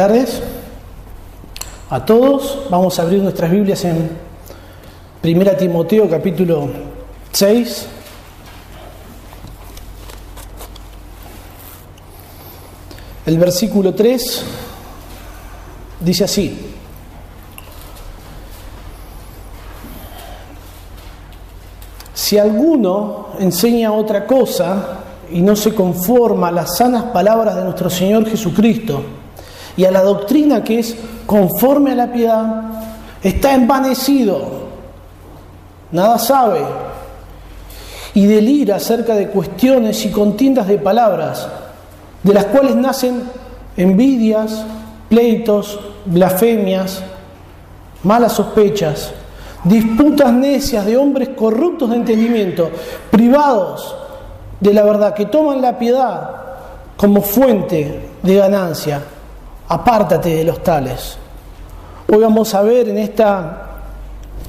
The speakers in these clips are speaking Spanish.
tardes a todos. Vamos a abrir nuestras Biblias en 1 Timoteo capítulo 6. El versículo 3 dice así. Si alguno enseña otra cosa y no se conforma a las sanas palabras de nuestro Señor Jesucristo y a la doctrina que es conforme a la piedad, está envanecido, nada sabe y delira acerca de cuestiones y contiendas de palabras, de las cuales nacen envidias, pleitos, blasfemias, malas sospechas, disputas necias de hombres corruptos de entendimiento, privados de la verdad, que toman la piedad como fuente de ganancia. Apártate de los tales. Hoy vamos a ver en esta,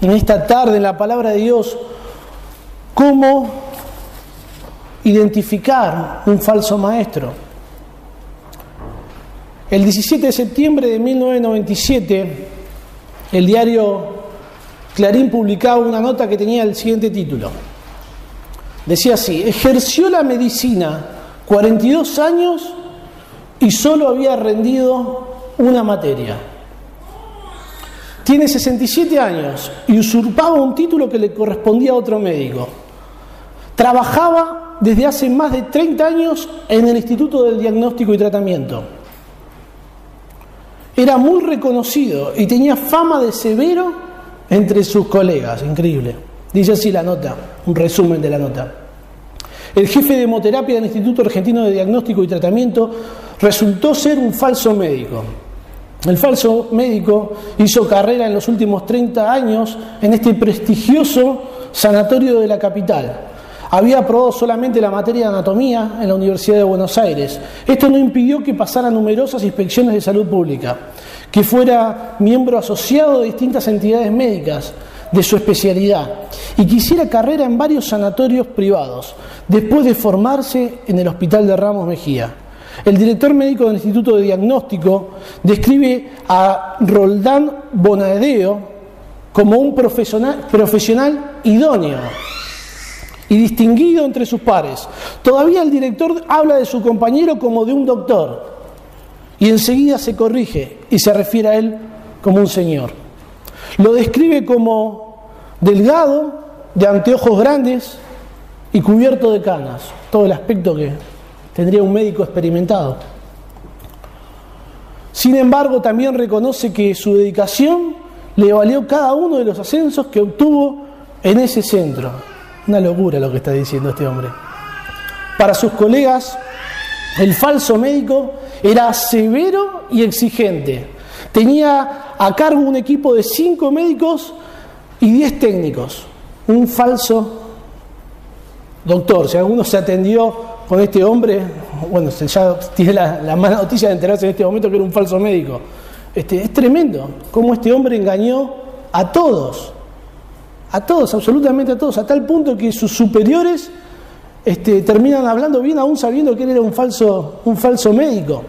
en esta tarde en la palabra de Dios cómo identificar un falso maestro. El 17 de septiembre de 1997, el diario Clarín publicaba una nota que tenía el siguiente título. Decía así, ejerció la medicina 42 años y solo había rendido una materia. Tiene 67 años y usurpaba un título que le correspondía a otro médico. Trabajaba desde hace más de 30 años en el Instituto del Diagnóstico y Tratamiento. Era muy reconocido y tenía fama de severo entre sus colegas. Increíble. Dice así la nota, un resumen de la nota. El jefe de hemoterapia del Instituto Argentino de Diagnóstico y Tratamiento resultó ser un falso médico. El falso médico hizo carrera en los últimos 30 años en este prestigioso sanatorio de la capital. Había aprobado solamente la materia de anatomía en la Universidad de Buenos Aires. Esto no impidió que pasara numerosas inspecciones de salud pública, que fuera miembro asociado de distintas entidades médicas de su especialidad y que hiciera carrera en varios sanatorios privados, después de formarse en el Hospital de Ramos Mejía. El director médico del Instituto de Diagnóstico describe a Roldán Bonadeo como un profesional, profesional idóneo y distinguido entre sus pares. Todavía el director habla de su compañero como de un doctor y enseguida se corrige y se refiere a él como un señor. Lo describe como delgado, de anteojos grandes y cubierto de canas, todo el aspecto que tendría un médico experimentado. Sin embargo, también reconoce que su dedicación le valió cada uno de los ascensos que obtuvo en ese centro. Una locura lo que está diciendo este hombre. Para sus colegas, el falso médico era severo y exigente. Tenía a cargo un equipo de cinco médicos y diez técnicos. Un falso doctor. Si alguno se atendió con este hombre, bueno, ya tiene la, mala noticia de enterarse en este momento que era un falso médico. Este, es tremendo cómo este hombre engañó a todos, a todos, absolutamente a todos, a tal punto que sus superiores este, terminan hablando bien aún sabiendo que él era un falso, un falso médico.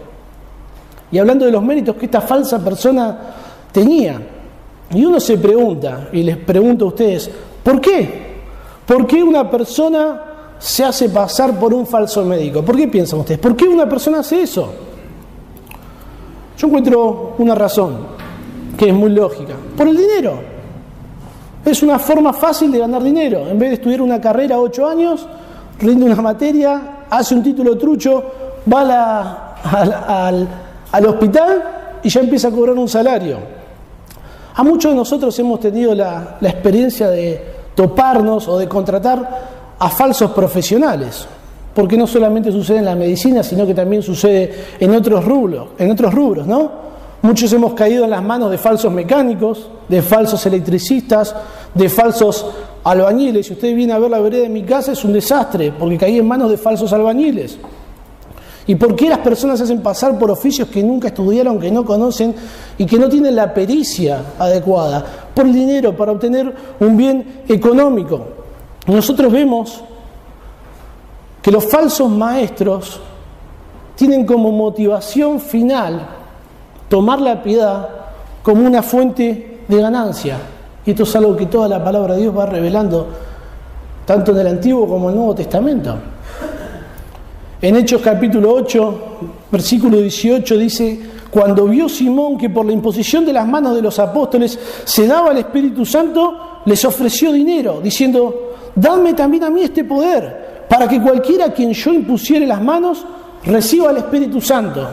Y hablando de los méritos que esta falsa persona tenía. Y uno se pregunta, y les pregunto a ustedes, ¿por qué? ¿Por qué una persona se hace pasar por un falso médico? ¿Por qué piensan ustedes? ¿Por qué una persona hace eso? Yo encuentro una razón que es muy lógica. Por el dinero. Es una forma fácil de ganar dinero. En vez de estudiar una carrera ocho años, rinde una materia, hace un título trucho, va al, hospital y ya empieza a cobrar un salario. A muchos de nosotros hemos tenido la, experiencia de toparnos o de contratar a falsos profesionales, porque no solamente sucede en la medicina, sino que también sucede en otros rubros, en otros rubros, ¿no? Muchos hemos caído en las manos de falsos mecánicos, de falsos electricistas, de falsos albañiles. Si usted viene a ver la vereda de mi casa, es un desastre, porque caí en manos de falsos albañiles. ¿Y por qué las personas se hacen pasar por oficios que nunca estudiaron, que no conocen y que no tienen la pericia adecuada? Por dinero, para obtener un bien económico. Nosotros vemos que los falsos maestros tienen como motivación final tomar la piedad como una fuente de ganancia. Y esto es algo que toda la palabra de Dios va revelando, tanto en el Antiguo como en el Nuevo Testamento. En Hechos capítulo 8, versículo 18 dice, cuando vio Simón que por la imposición de las manos de los apóstoles se daba el Espíritu Santo, les ofreció dinero, diciendo, dadme también a mí este poder, para que cualquiera a quien yo impusiere las manos reciba el Espíritu Santo.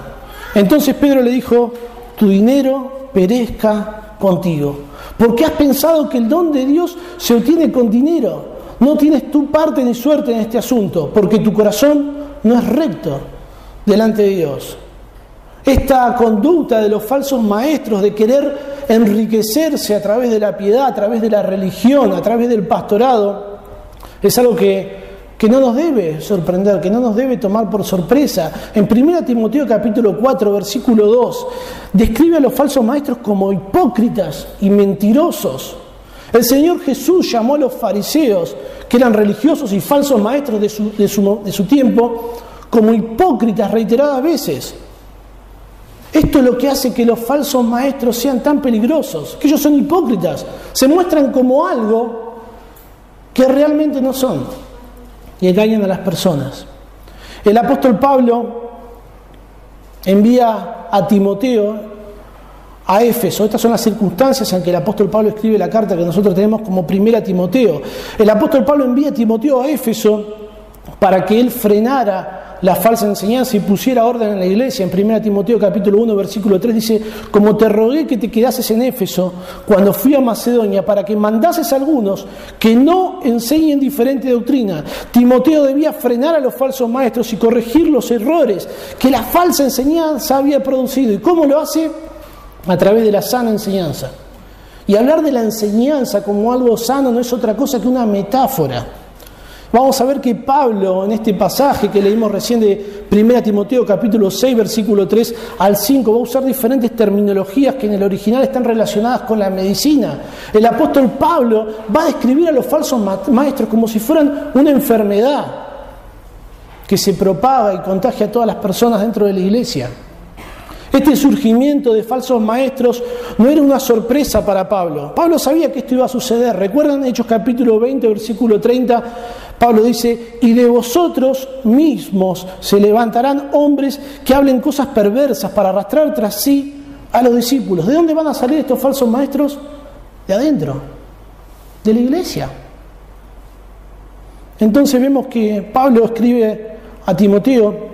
Entonces Pedro le dijo, tu dinero perezca contigo, porque has pensado que el don de Dios se obtiene con dinero. No tienes tu parte ni suerte en este asunto, porque tu corazón no es recto delante de Dios. Esta conducta de los falsos maestros de querer enriquecerse a través de la piedad, a través de la religión, a través del pastorado, es algo que, que no nos debe sorprender, que no nos debe tomar por sorpresa. En 1 Timoteo capítulo 4, versículo 2, describe a los falsos maestros como hipócritas y mentirosos. El Señor Jesús llamó a los fariseos que eran religiosos y falsos maestros de su, de su, tiempo, como hipócritas reiteradas veces. Esto es lo que hace que los falsos maestros sean tan peligrosos, que ellos son hipócritas, se muestran como algo que realmente no son y engañan a las personas. El apóstol Pablo envía a Timoteo a Éfeso. Estas son las circunstancias en que el apóstol Pablo escribe la carta que nosotros tenemos como primera Timoteo. El apóstol Pablo envía a Timoteo a Éfeso para que él frenara la falsa enseñanza y pusiera orden en la iglesia. En 1 Timoteo capítulo 1 versículo 3 dice, como te rogué que te quedases en Éfeso cuando fui a Macedonia para que mandases a algunos que no enseñen diferente doctrina. Timoteo debía frenar a los falsos maestros y corregir los errores que la falsa enseñanza había producido. ¿Y cómo lo hace? A través de la sana enseñanza. Y hablar de la enseñanza como algo sano no es otra cosa que una metáfora. Vamos a ver que Pablo en este pasaje que leímos recién de 1 Timoteo capítulo 6 versículo 3 al 5 va a usar diferentes terminologías que en el original están relacionadas con la medicina. El apóstol Pablo va a describir a los falsos maestros como si fueran una enfermedad que se propaga y contagia a todas las personas dentro de la iglesia. Este surgimiento de falsos maestros no era una sorpresa para Pablo. Pablo sabía que esto iba a suceder. ¿Recuerdan Hechos capítulo 20, versículo 30? Pablo dice, y de vosotros mismos se levantarán hombres que hablen cosas perversas para arrastrar tras sí a los discípulos. ¿De dónde van a salir estos falsos maestros? De adentro, de la iglesia. Entonces vemos que Pablo escribe a Timoteo,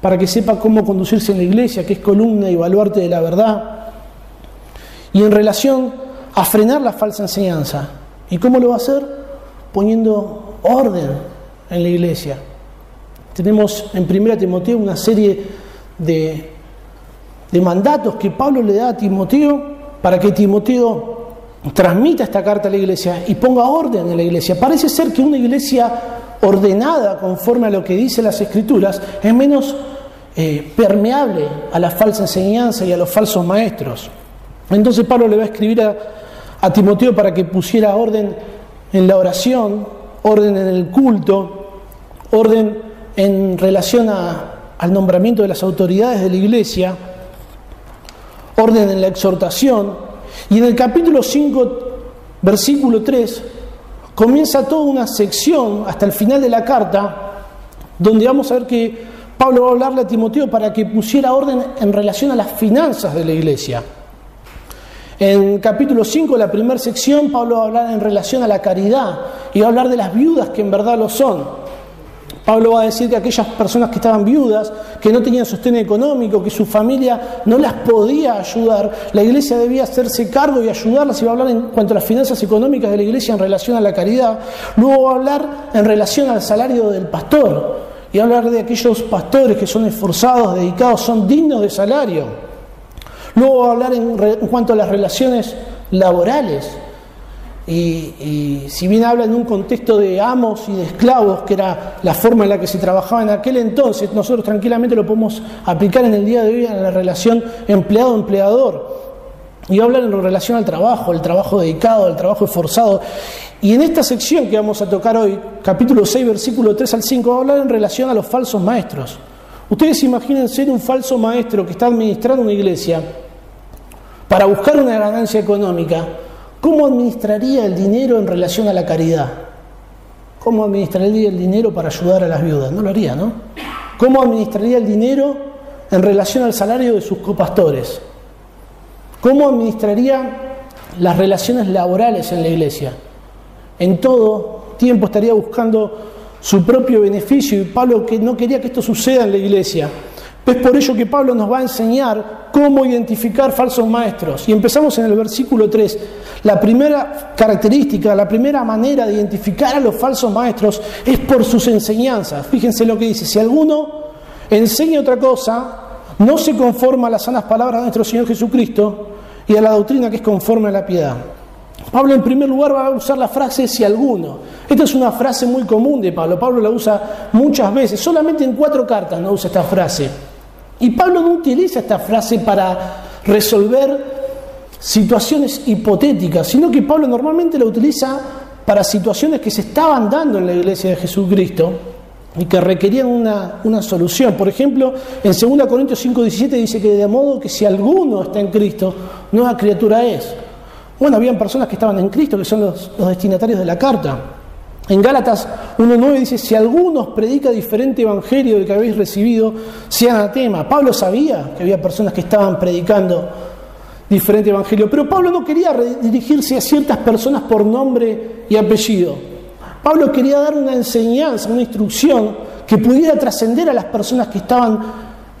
para que sepa cómo conducirse en la iglesia, que es columna y baluarte de la verdad. Y en relación a frenar la falsa enseñanza. ¿Y cómo lo va a hacer? Poniendo orden en la iglesia. Tenemos en 1 Timoteo una serie de, de mandatos que Pablo le da a Timoteo para que Timoteo transmita esta carta a la iglesia y ponga orden en la iglesia. Parece ser que una iglesia ordenada conforme a lo que dice las escrituras es menos eh, permeable a la falsa enseñanza y a los falsos maestros. Entonces Pablo le va a escribir a, Timoteo para que pusiera orden en la oración, orden en el culto, orden en relación al nombramiento de las autoridades de la iglesia, orden en la exhortación. Y en el capítulo 5, versículo 3, comienza toda una sección hasta el final de la carta, donde vamos a ver que Pablo va a hablarle a Timoteo para que pusiera orden en relación a las finanzas de la iglesia. En capítulo 5, la primera sección, Pablo va a hablar en relación a la caridad y va a hablar de las viudas que en verdad lo son. Pablo va a decir que aquellas personas que estaban viudas, que no tenían sostén económico, que su familia no las podía ayudar, la iglesia debía hacerse cargo y ayudarlas y va a hablar en cuanto a las finanzas económicas de la iglesia en relación a la caridad. Luego va a hablar en relación al salario del pastor y hablar de aquellos pastores que son esforzados, dedicados, son dignos de salario. Luego va a hablar en, en cuanto a las relaciones laborales y, si bien habla en un contexto de amos y de esclavos, que era la forma en la que se trabajaba en aquel entonces, nosotros tranquilamente lo podemos aplicar en el día de hoy en la relación empleado-empleador. Y hablar en relación al trabajo, el trabajo dedicado, el trabajo esforzado. Y en esta sección que vamos a tocar hoy, capítulo 6, versículo 3 al 5, va a hablar en relación a los falsos maestros. Ustedes imaginen ser un falso maestro que está administrando una iglesia para buscar una ganancia económica. ¿Cómo administraría el dinero en relación a la caridad? ¿Cómo administraría el dinero para ayudar a las viudas? No lo haría, ¿no? ¿Cómo administraría el dinero en relación al salario de sus copastores? ¿Cómo administraría las relaciones laborales en la iglesia? En todo tiempo estaría buscando su propio beneficio y Pablo que no quería que esto suceda en la iglesia. Es por ello que Pablo nos va a enseñar cómo identificar falsos maestros. Y empezamos en el versículo 3. La primera característica, la primera manera de identificar a los falsos maestros es por sus enseñanzas. Fíjense lo que dice. Si alguno enseña otra cosa, no se conforma a las sanas palabras de nuestro Señor Jesucristo y a la doctrina que es conforme a la piedad. Pablo en primer lugar va a usar la frase si alguno. Esta es una frase muy común de Pablo. Pablo la usa muchas veces. Solamente en cuatro cartas no usa esta frase. Y Pablo no utiliza esta frase para resolver situaciones hipotéticas, sino que Pablo normalmente la utiliza para situaciones que se estaban dando en la iglesia de Jesucristo y que requerían una, una solución. Por ejemplo, en 2 Corintios 5:17 dice que de modo que si alguno está en Cristo, nueva criatura es. Bueno, habían personas que estaban en Cristo, que son los, destinatarios de la carta. En Gálatas 1.9 dice, si algunos predica diferente evangelio del que habéis recibido, sea anatema. Pablo sabía que había personas que estaban predicando diferente evangelio, pero Pablo no quería dirigirse a ciertas personas por nombre y apellido. Pablo quería dar una enseñanza, una instrucción que pudiera trascender a las personas que estaban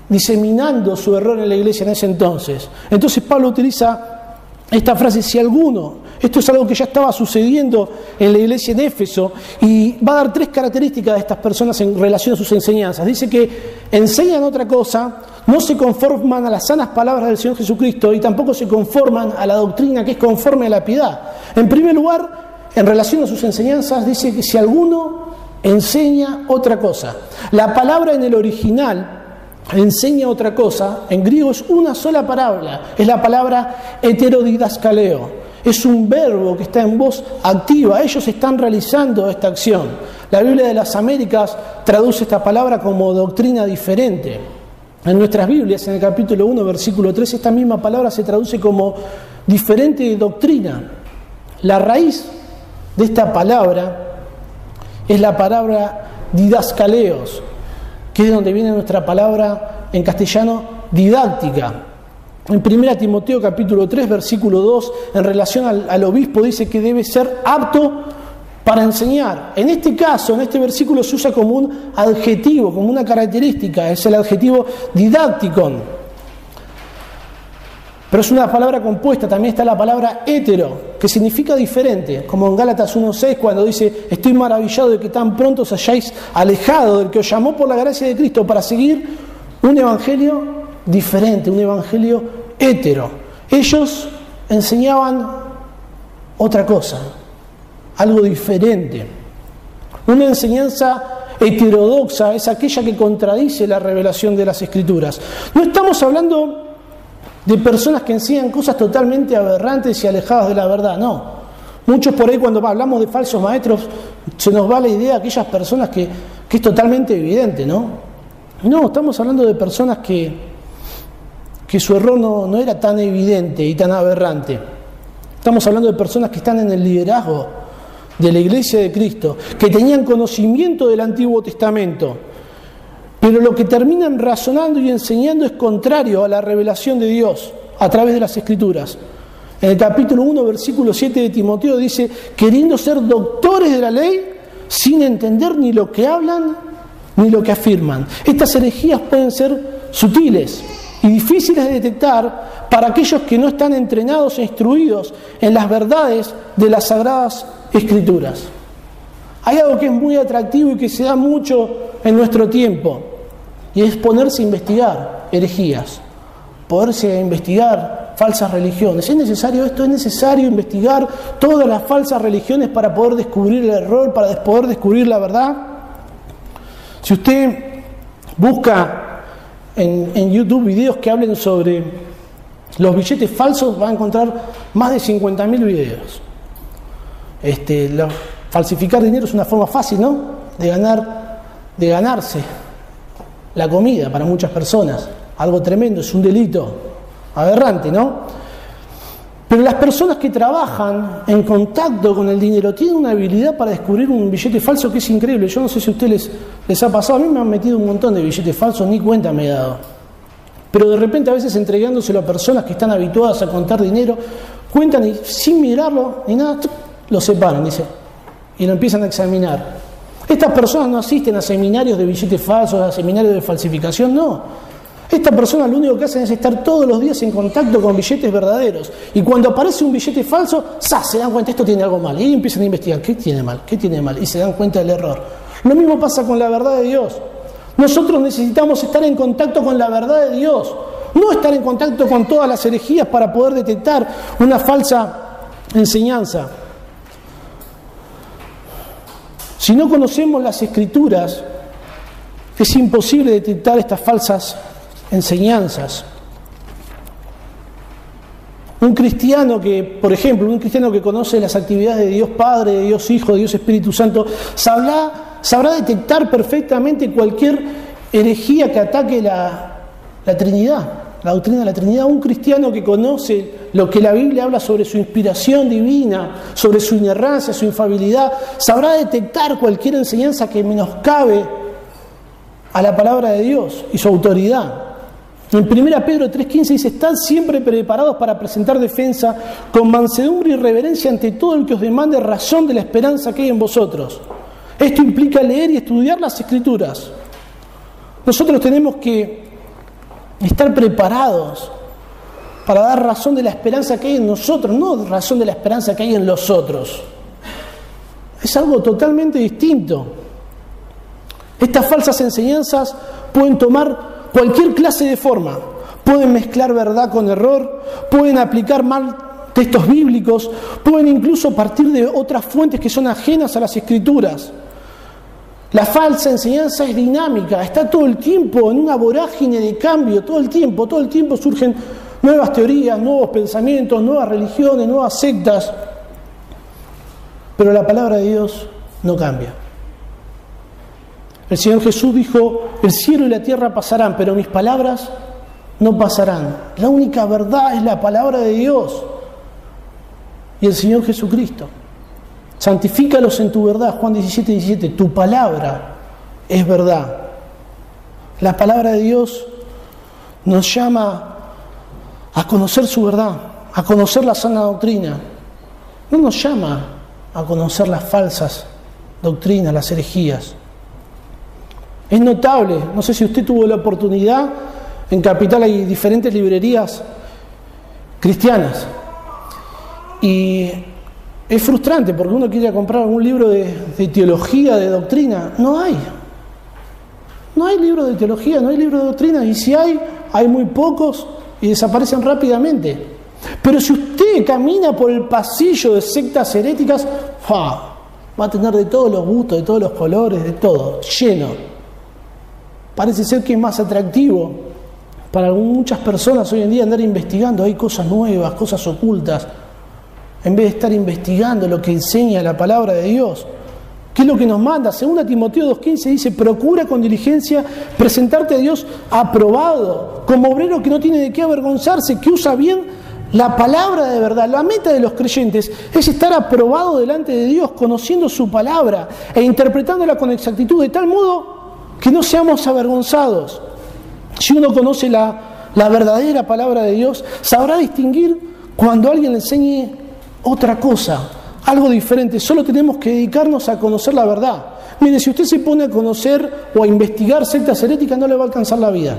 diseminando su error en la iglesia en ese entonces. Entonces Pablo utiliza esta frase, si alguno, esto es algo que ya estaba sucediendo en la iglesia de Éfeso, y va a dar tres características de estas personas en relación a sus enseñanzas. Dice que enseñan otra cosa, no se conforman a las sanas palabras del Señor Jesucristo y tampoco se conforman a la doctrina que es conforme a la piedad. En primer lugar, en relación a sus enseñanzas, dice que si alguno enseña otra cosa. La palabra en el original enseña otra cosa, en griego es una sola palabra, es la palabra heterodidascaleo. Es un verbo que está en voz activa, ellos están realizando esta acción. La Biblia de las Américas traduce esta palabra como doctrina diferente. En nuestras Biblias, en el capítulo 1, versículo 3, esta misma palabra se traduce como diferente doctrina. La raíz de esta palabra es la palabra didascaleos, que es donde viene nuestra palabra en castellano didáctica. En 1 Timoteo capítulo 3, versículo 2, en relación al, obispo dice que debe ser apto para enseñar. En este caso, en este versículo se usa como un adjetivo, como una característica, es el adjetivo didáctico. Pero es una palabra compuesta, también está la palabra hétero, que significa diferente, como en Gálatas 1.6 cuando dice, estoy maravillado de que tan pronto os hayáis alejado del que os llamó por la gracia de Cristo para seguir un evangelio diferente, un evangelio hétero. Ellos enseñaban otra cosa, algo diferente. Una enseñanza heterodoxa es aquella que contradice la revelación de las escrituras. No estamos hablando de personas que enseñan cosas totalmente aberrantes y alejadas de la verdad, no. Muchos por ahí cuando hablamos de falsos maestros se nos va la idea de aquellas personas que, es totalmente evidente, ¿no? No, estamos hablando de personas que, que su error no, no era tan evidente y tan aberrante. Estamos hablando de personas que están en el liderazgo de la iglesia de Cristo, que tenían conocimiento del Antiguo Testamento, pero lo que terminan razonando y enseñando es contrario a la revelación de Dios a través de las Escrituras. En el capítulo 1, versículo 7 de Timoteo dice, queriendo ser doctores de la ley sin entender ni lo que hablan ni lo que afirman. Estas herejías pueden ser sutiles y difíciles de detectar para aquellos que no están entrenados e instruidos en las verdades de las sagradas escrituras. Hay algo que es muy atractivo y que se da mucho en nuestro tiempo, y es ponerse a investigar herejías, poderse a investigar falsas religiones. ¿Es necesario esto? ¿Es necesario investigar todas las falsas religiones para poder descubrir el error, para poder descubrir la verdad? Si usted busca en, YouTube videos que hablen sobre los billetes falsos, va a encontrar más de 50.000 videos. Este, falsificar dinero es una forma fácil, ¿no? De ganar, de ganarse la comida para muchas personas. Algo tremendo, es un delito aberrante, ¿no? Pero las personas que trabajan en contacto con el dinero tienen una habilidad para descubrir un billete falso que es increíble. Yo no sé si a ustedes les, ha pasado, a mí me han metido un montón de billetes falsos, ni cuenta me he dado. Pero de repente a veces entregándoselo a personas que están habituadas a contar dinero, cuentan y sin mirarlo ni nada, lo separan, dice, y lo empiezan a examinar. Estas personas no asisten a seminarios de billetes falsos, a seminarios de falsificación, no esta persona lo único que hacen es estar todos los días en contacto con billetes verdaderos. Y cuando aparece un billete falso, se dan cuenta, esto tiene algo mal. Y empiezan a investigar, ¿qué tiene mal? ¿Qué tiene mal? Y se dan cuenta del error. Lo mismo pasa con la verdad de Dios. Nosotros necesitamos estar en contacto con la verdad de Dios. No estar en contacto con todas las herejías para poder detectar una falsa enseñanza. Si no conocemos las escrituras, es imposible detectar estas falsas enseñanzas. Un cristiano que, por ejemplo, un cristiano que conoce las actividades de Dios Padre, de Dios Hijo, de Dios Espíritu Santo, sabrá, detectar perfectamente cualquier herejía que ataque la, la Trinidad, la doctrina de la Trinidad. Un cristiano que conoce lo que la Biblia habla sobre su inspiración divina, sobre su inerrancia, su infabilidad, sabrá detectar cualquier enseñanza que menoscabe a la palabra de Dios y su autoridad. En 1 Pedro 3:15 dice, están siempre preparados para presentar defensa con mansedumbre y reverencia ante todo el que os demande razón de la esperanza que hay en vosotros. Esto implica leer y estudiar las escrituras. Nosotros tenemos que estar preparados para dar razón de la esperanza que hay en nosotros, no razón de la esperanza que hay en los otros. Es algo totalmente distinto. Estas falsas enseñanzas pueden tomar cualquier clase de forma. Pueden mezclar verdad con error, pueden aplicar mal textos bíblicos, pueden incluso partir de otras fuentes que son ajenas a las escrituras. La falsa enseñanza es dinámica, está todo el tiempo en una vorágine de cambio, todo el tiempo, todo el tiempo surgen nuevas teorías, nuevos pensamientos, nuevas religiones, nuevas sectas. Pero la palabra de Dios no cambia. El Señor Jesús dijo, el cielo y la tierra pasarán, pero mis palabras no pasarán. La única verdad es la palabra de Dios y el Señor Jesucristo. Santifícalos en tu verdad, Juan 17, 17. Tu palabra es verdad. La palabra de Dios nos llama a conocer su verdad, a conocer la sana doctrina. No nos llama a conocer las falsas doctrinas, las herejías. Es notable, no sé si usted tuvo la oportunidad, en Capital hay diferentes librerías cristianas. Y es frustrante porque uno quiere comprar un libro de, teología, de doctrina. No hay. No hay libro de teología, no hay libro de doctrina. Y si hay, hay muy pocos y desaparecen rápidamente. Pero si usted camina por el pasillo de sectas heréticas, va a tener de todos los gustos, de todos los colores, de todo, lleno. Parece ser que es más atractivo para muchas personas hoy en día andar investigando, hay cosas nuevas, cosas ocultas, en vez de estar investigando lo que enseña la palabra de Dios. ¿Qué es lo que nos manda? Según Timoteo 2.15 dice, procura con diligencia presentarte a Dios aprobado, como obrero que no tiene de qué avergonzarse, que usa bien la palabra de verdad. La meta de los creyentes es estar aprobado delante de Dios, conociendo su palabra e interpretándola con exactitud, de tal modo que no seamos avergonzados. Si uno conoce la, verdadera palabra de Dios, sabrá distinguir cuando alguien le enseñe otra cosa, algo diferente. Solo tenemos que dedicarnos a conocer la verdad. Mire, si usted se pone a conocer o a investigar sectas heréticas, no le va a alcanzar la vida.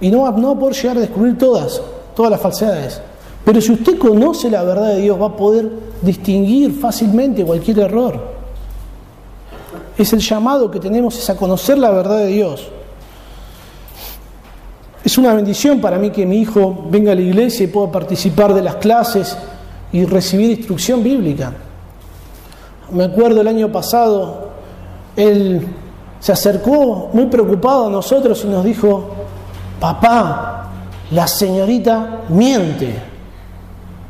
Y no no va a poder llegar a descubrir todas, todas las falsedades. Pero si usted conoce la verdad de Dios, va a poder distinguir fácilmente cualquier error es el llamado que tenemos, es a conocer la verdad de Dios. Es una bendición para mí que mi hijo venga a la iglesia y pueda participar de las clases y recibir instrucción bíblica. Me acuerdo el año pasado, él se acercó muy preocupado a nosotros y nos dijo, papá, la señorita miente.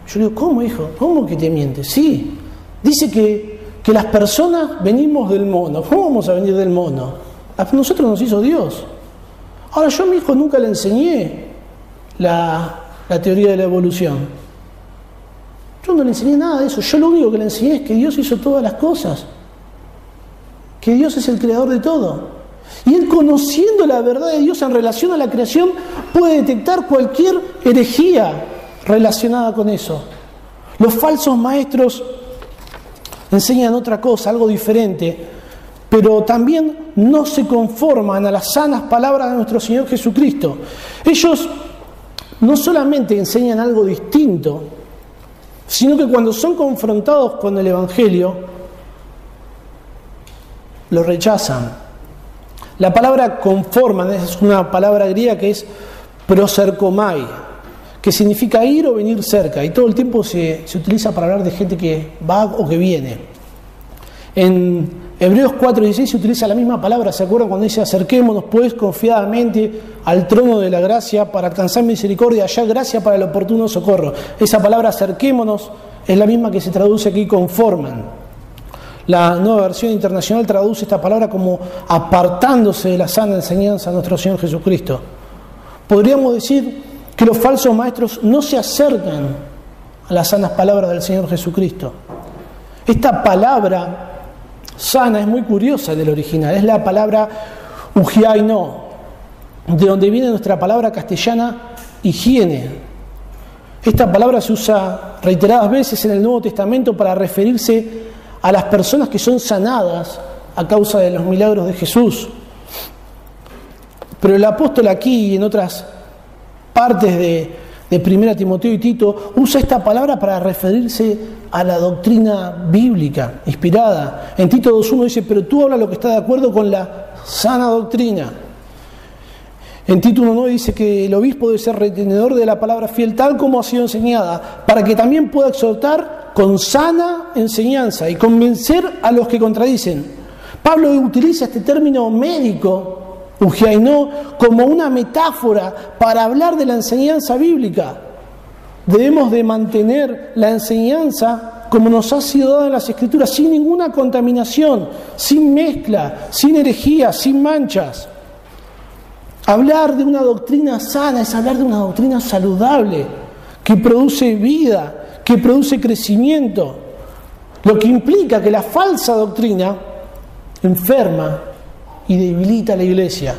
Yo le digo, ¿cómo hijo? ¿Cómo que te miente? Sí, dice que que las personas venimos del mono. ¿Cómo vamos a venir del mono? A nosotros nos hizo Dios. Ahora yo a mi hijo nunca le enseñé la, la teoría de la evolución. Yo no le enseñé nada de eso. Yo lo único que le enseñé es que Dios hizo todas las cosas. Que Dios es el creador de todo. Y él conociendo la verdad de Dios en relación a la creación puede detectar cualquier herejía relacionada con eso. Los falsos maestros enseñan otra cosa, algo diferente, pero también no se conforman a las sanas palabras de nuestro Señor Jesucristo. Ellos no solamente enseñan algo distinto, sino que cuando son confrontados con el Evangelio, lo rechazan. La palabra conforman es una palabra griega que es prosercomai, que significa ir o venir cerca, y todo el tiempo se, se utiliza para hablar de gente que va o que viene. En Hebreos 4:16 se utiliza la misma palabra, ¿se acuerdan cuando dice acerquémonos pues confiadamente al trono de la gracia para alcanzar misericordia, allá gracia para el oportuno socorro? Esa palabra acerquémonos es la misma que se traduce aquí conforman. La nueva versión internacional traduce esta palabra como apartándose de la sana enseñanza de nuestro Señor Jesucristo. Podríamos decir que los falsos maestros no se acercan a las sanas palabras del Señor Jesucristo. Esta palabra sana es muy curiosa del original, es la palabra ujiaino, de donde viene nuestra palabra castellana higiene. Esta palabra se usa reiteradas veces en el Nuevo Testamento para referirse a las personas que son sanadas a causa de los milagros de Jesús. Pero el apóstol aquí y en otras partes de, de Primera Timoteo y Tito, usa esta palabra para referirse a la doctrina bíblica inspirada. En Tito 2.1 dice, pero tú hablas lo que está de acuerdo con la sana doctrina. En Tito 1.9 dice que el obispo debe ser retenedor de la palabra fiel tal como ha sido enseñada, para que también pueda exhortar con sana enseñanza y convencer a los que contradicen. Pablo utiliza este término médico Ujiainó como una metáfora para hablar de la enseñanza bíblica. Debemos de mantener la enseñanza como nos ha sido dada en las escrituras, sin ninguna contaminación, sin mezcla, sin herejía, sin manchas. Hablar de una doctrina sana es hablar de una doctrina saludable, que produce vida, que produce crecimiento, lo que implica que la falsa doctrina enferma, y debilita la iglesia.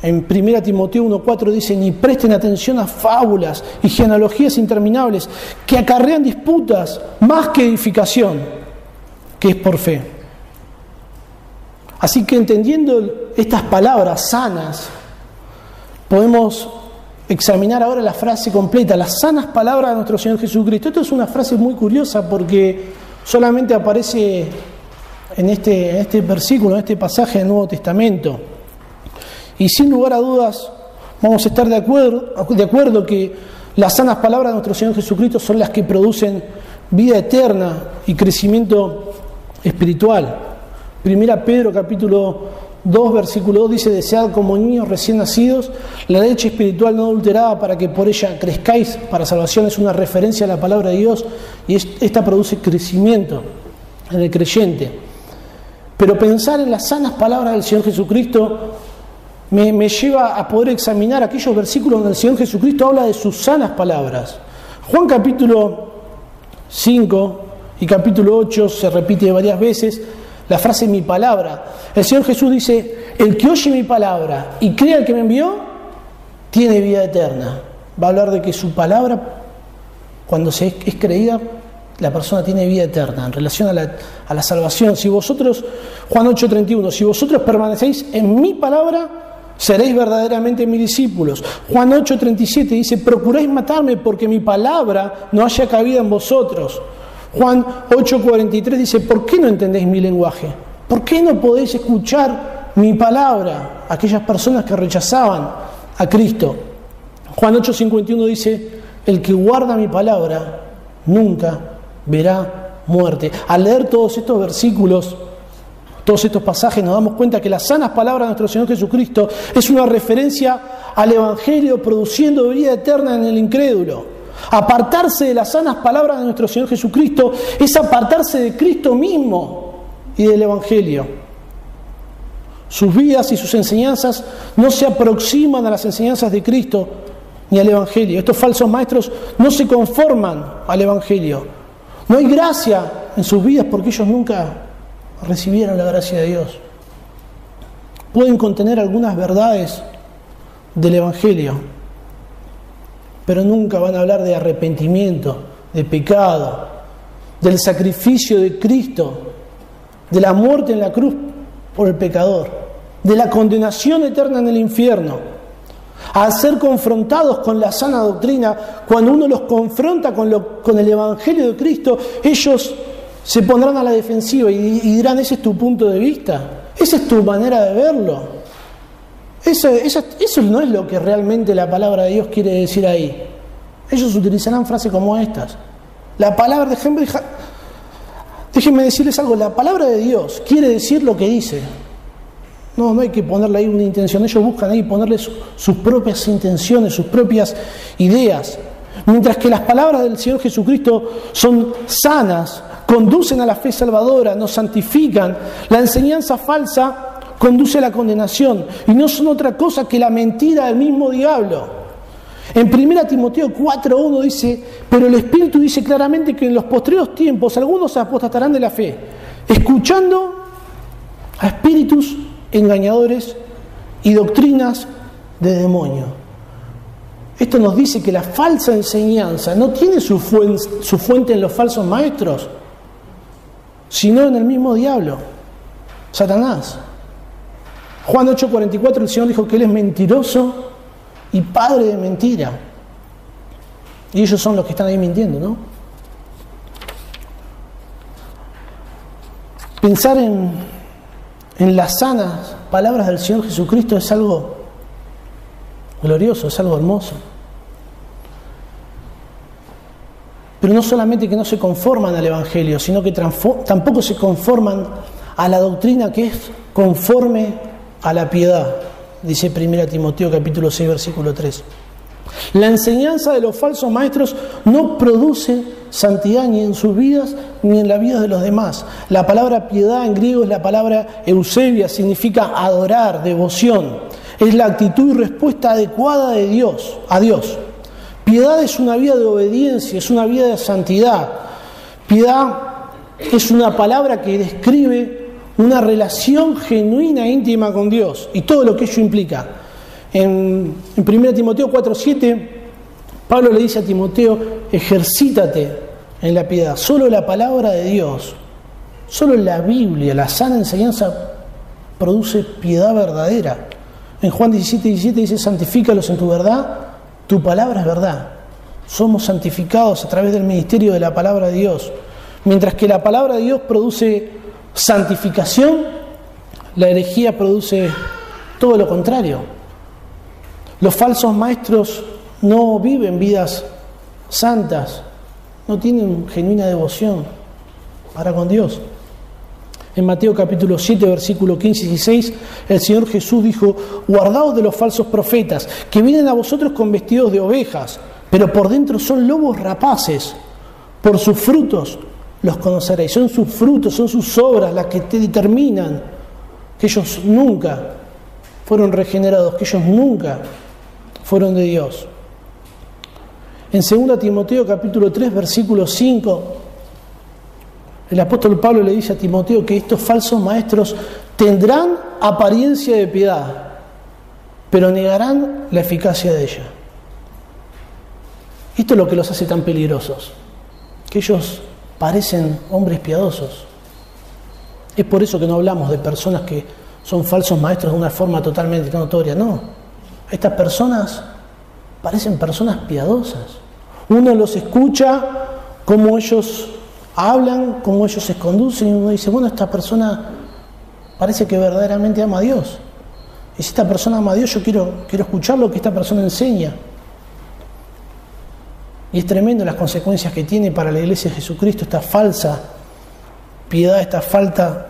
En 1 Timoteo 1.4 dice, ni presten atención a fábulas y genealogías interminables que acarrean disputas más que edificación, que es por fe. Así que entendiendo estas palabras sanas, podemos examinar ahora la frase completa, las sanas palabras de nuestro Señor Jesucristo. Esto es una frase muy curiosa porque solamente aparece en este, este versículo, en este pasaje del Nuevo Testamento. Y sin lugar a dudas vamos a estar de acuerdo, de acuerdo que las sanas palabras de nuestro Señor Jesucristo son las que producen vida eterna y crecimiento espiritual. Primera Pedro capítulo 2 versículo 2 dice, desead como niños recién nacidos la leche espiritual no adulterada para que por ella crezcáis para salvación. Es una referencia a la palabra de Dios y esta produce crecimiento en el creyente. Pero pensar en las sanas palabras del Señor Jesucristo me, lleva a poder examinar aquellos versículos donde el Señor Jesucristo habla de sus sanas palabras. Juan capítulo 5 y capítulo 8 se repite varias veces la frase mi palabra. El Señor Jesús dice, el que oye mi palabra y crea al que me envió, tiene vida eterna. Va a hablar de que su palabra, cuando se es creída, la persona tiene vida eterna en relación a la, salvación. Si vosotros, Juan 8:31, si vosotros permanecéis en mi palabra, seréis verdaderamente mis discípulos. Juan 8:37 dice, procuréis matarme porque mi palabra no haya cabida en vosotros. Juan 8:43 dice, ¿por qué no entendéis mi lenguaje? ¿Por qué no podéis escuchar mi palabra? Aquellas personas que rechazaban a Cristo. Juan 8:51 dice, el que guarda mi palabra nunca verá muerte. Al leer todos estos versículos, todos estos pasajes, nos damos cuenta que las sanas palabras de nuestro Señor Jesucristo es una referencia al Evangelio produciendo vida eterna en el incrédulo. Apartarse de las sanas palabras de nuestro Señor Jesucristo es apartarse de Cristo mismo y del Evangelio. Sus vidas y sus enseñanzas no se aproximan a las enseñanzas de Cristo ni al Evangelio. Estos falsos maestros no se conforman al Evangelio. No hay gracia en sus vidas porque ellos nunca recibieron la gracia de Dios. Pueden contener algunas verdades del Evangelio, pero nunca van a hablar de arrepentimiento, de pecado, del sacrificio de Cristo, de la muerte en la cruz por el pecador, de la condenación eterna en el infierno. Al ser confrontados con la sana doctrina, cuando uno los confronta con, el Evangelio de Cristo, ellos se pondrán a la defensiva y, dirán, ese es tu punto de vista, esa es tu manera de verlo. Eso, no es lo que realmente la palabra de Dios quiere decir ahí. Ellos utilizarán frases como estas. La palabra, Henry, déjenme decirles algo, la palabra de Dios quiere decir lo que dice. No, no hay que ponerle ahí una intención. Ellos buscan ahí ponerle sus propias intenciones, sus propias ideas. Mientras que las palabras del Señor Jesucristo son sanas, conducen a la fe salvadora, nos santifican. La enseñanza falsa conduce a la condenación y no son otra cosa que la mentira del mismo diablo. En 1 Timoteo 4.1 dice, pero el Espíritu dice claramente que en los postreros tiempos algunos se apostatarán de la fe, escuchando a espíritus engañadores y doctrinas de demonio. Esto nos dice que la falsa enseñanza no tiene su fuente, su fuente en los falsos maestros, sino en el mismo diablo, Satanás. Juan 8:44 el Señor dijo que Él es mentiroso y padre de mentira. Y ellos son los que están ahí mintiendo, ¿no? Pensar en, en las sanas palabras del Señor Jesucristo es algo glorioso, es algo hermoso. Pero no solamente que no se conforman al Evangelio, sino que tampoco se conforman a la doctrina que es conforme a la piedad, dice 1 Timoteo capítulo 6 versículo 3. La enseñanza de los falsos maestros no produce santidad ni en sus vidas ni en la vida de los demás. La palabra piedad en griego es la palabra eusebia, significa adorar, devoción. Es la actitud y respuesta adecuada de Dios, a Dios. Piedad es una vida de obediencia, es una vida de santidad. Piedad es una palabra que describe una relación genuina e íntima con Dios y todo lo que ello implica. En, 1 Timoteo 4:7, Pablo le dice a Timoteo, ejercítate en la piedad. Solo la palabra de Dios, solo la Biblia, la sana enseñanza produce piedad verdadera. En Juan 17, 17 dice, santifícalos en tu verdad, tu palabra es verdad. Somos santificados a través del ministerio de la palabra de Dios. Mientras que la palabra de Dios produce santificación, la herejía produce todo lo contrario. Los falsos maestros no viven vidas santas, no tienen genuina devoción para con Dios. En Mateo capítulo 7, versículo 15 y 16, el Señor Jesús dijo, guardaos de los falsos profetas, que vienen a vosotros con vestidos de ovejas, pero por dentro son lobos rapaces. Por sus frutos los conoceréis. Son sus frutos, son sus obras las que te determinan que ellos nunca fueron regenerados, que ellos nunca fueron de Dios. En 2 Timoteo capítulo 3 versículo 5, el apóstol Pablo le dice a Timoteo que estos falsos maestros tendrán apariencia de piedad, pero negarán la eficacia de ella. Esto es lo que los hace tan peligrosos, que ellos parecen hombres piadosos. Es por eso que no hablamos de personas que son falsos maestros de una forma totalmente notoria, no. Estas personas parecen personas piadosas. Uno los escucha, cómo ellos hablan, cómo ellos se conducen, y uno dice, bueno, esta persona parece que verdaderamente ama a Dios. Y si esta persona ama a Dios, yo quiero, quiero escuchar lo que esta persona enseña. Y es tremendo las consecuencias que tiene para la iglesia de Jesucristo esta falsa piedad, esta falta,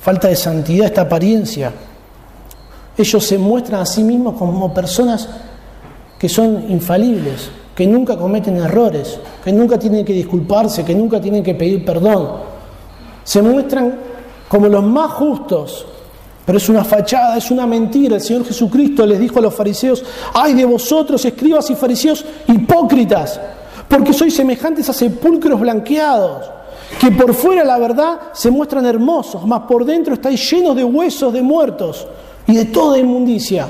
falta de santidad, esta apariencia. Ellos se muestran a sí mismos como personas que son infalibles, que nunca cometen errores, que nunca tienen que disculparse, que nunca tienen que pedir perdón. Se muestran como los más justos, pero es una fachada, es una mentira. El Señor Jesucristo les dijo a los fariseos, ay de vosotros, escribas y fariseos hipócritas, porque sois semejantes a sepulcros blanqueados, que por fuera la verdad se muestran hermosos, mas por dentro estáis llenos de huesos de muertos y de toda inmundicia.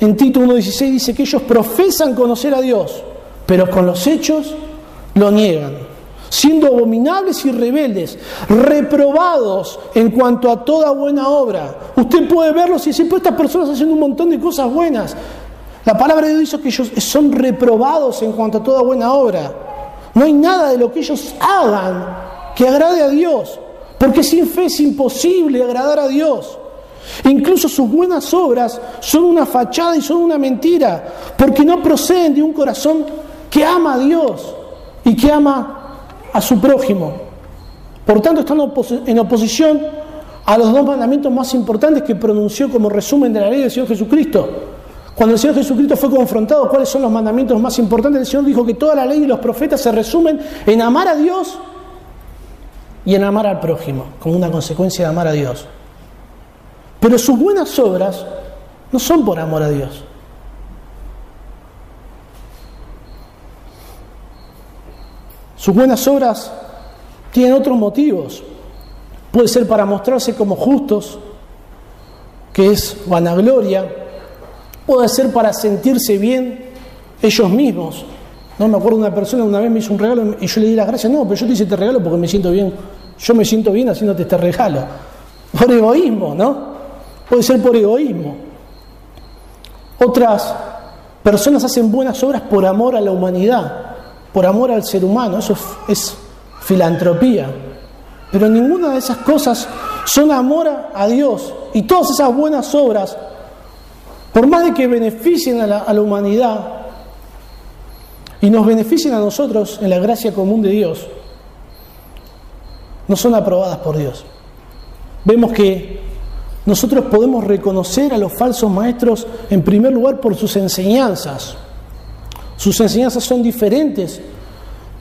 En Tito 1.16 dice que ellos profesan conocer a Dios, pero con los hechos lo niegan siendo abominables y rebeldes, reprobados en cuanto a toda buena obra. Usted puede verlos y decir, pues estas personas hacen un montón de cosas buenas. La palabra de Dios dice que ellos son reprobados en cuanto a toda buena obra. No hay nada de lo que ellos hagan que agrade a Dios, porque sin fe es imposible agradar a Dios. Incluso sus buenas obras son una fachada y son una mentira, porque no proceden de un corazón que ama a Dios y que ama a su prójimo. Por tanto, están en oposición a los dos mandamientos más importantes que pronunció como resumen de la ley del Señor Jesucristo. Cuando el Señor Jesucristo fue confrontado, ¿cuáles son los mandamientos más importantes? El Señor dijo que toda la ley y los profetas se resumen en amar a Dios y en amar al prójimo, como una consecuencia de amar a Dios. Pero sus buenas obras no son por amor a Dios. Sus buenas obras tienen otros motivos. Puede ser para mostrarse como justos, que es vanagloria. Puede ser para sentirse bien ellos mismos. No me acuerdo una persona una vez me hizo un regalo y yo le di las gracias. No, pero yo te hice este regalo porque me siento bien. Yo me siento bien haciéndote este regalo. Por egoísmo, ¿no? Puede ser por egoísmo. Otras personas hacen buenas obras por amor a la humanidad por amor al ser humano, eso es filantropía. Pero ninguna de esas cosas son amor a Dios. Y todas esas buenas obras, por más de que beneficien a la, humanidad y nos beneficien a nosotros en la gracia común de Dios, no son aprobadas por Dios. Vemos que nosotros podemos reconocer a los falsos maestros en primer lugar por sus enseñanzas. Sus enseñanzas son diferentes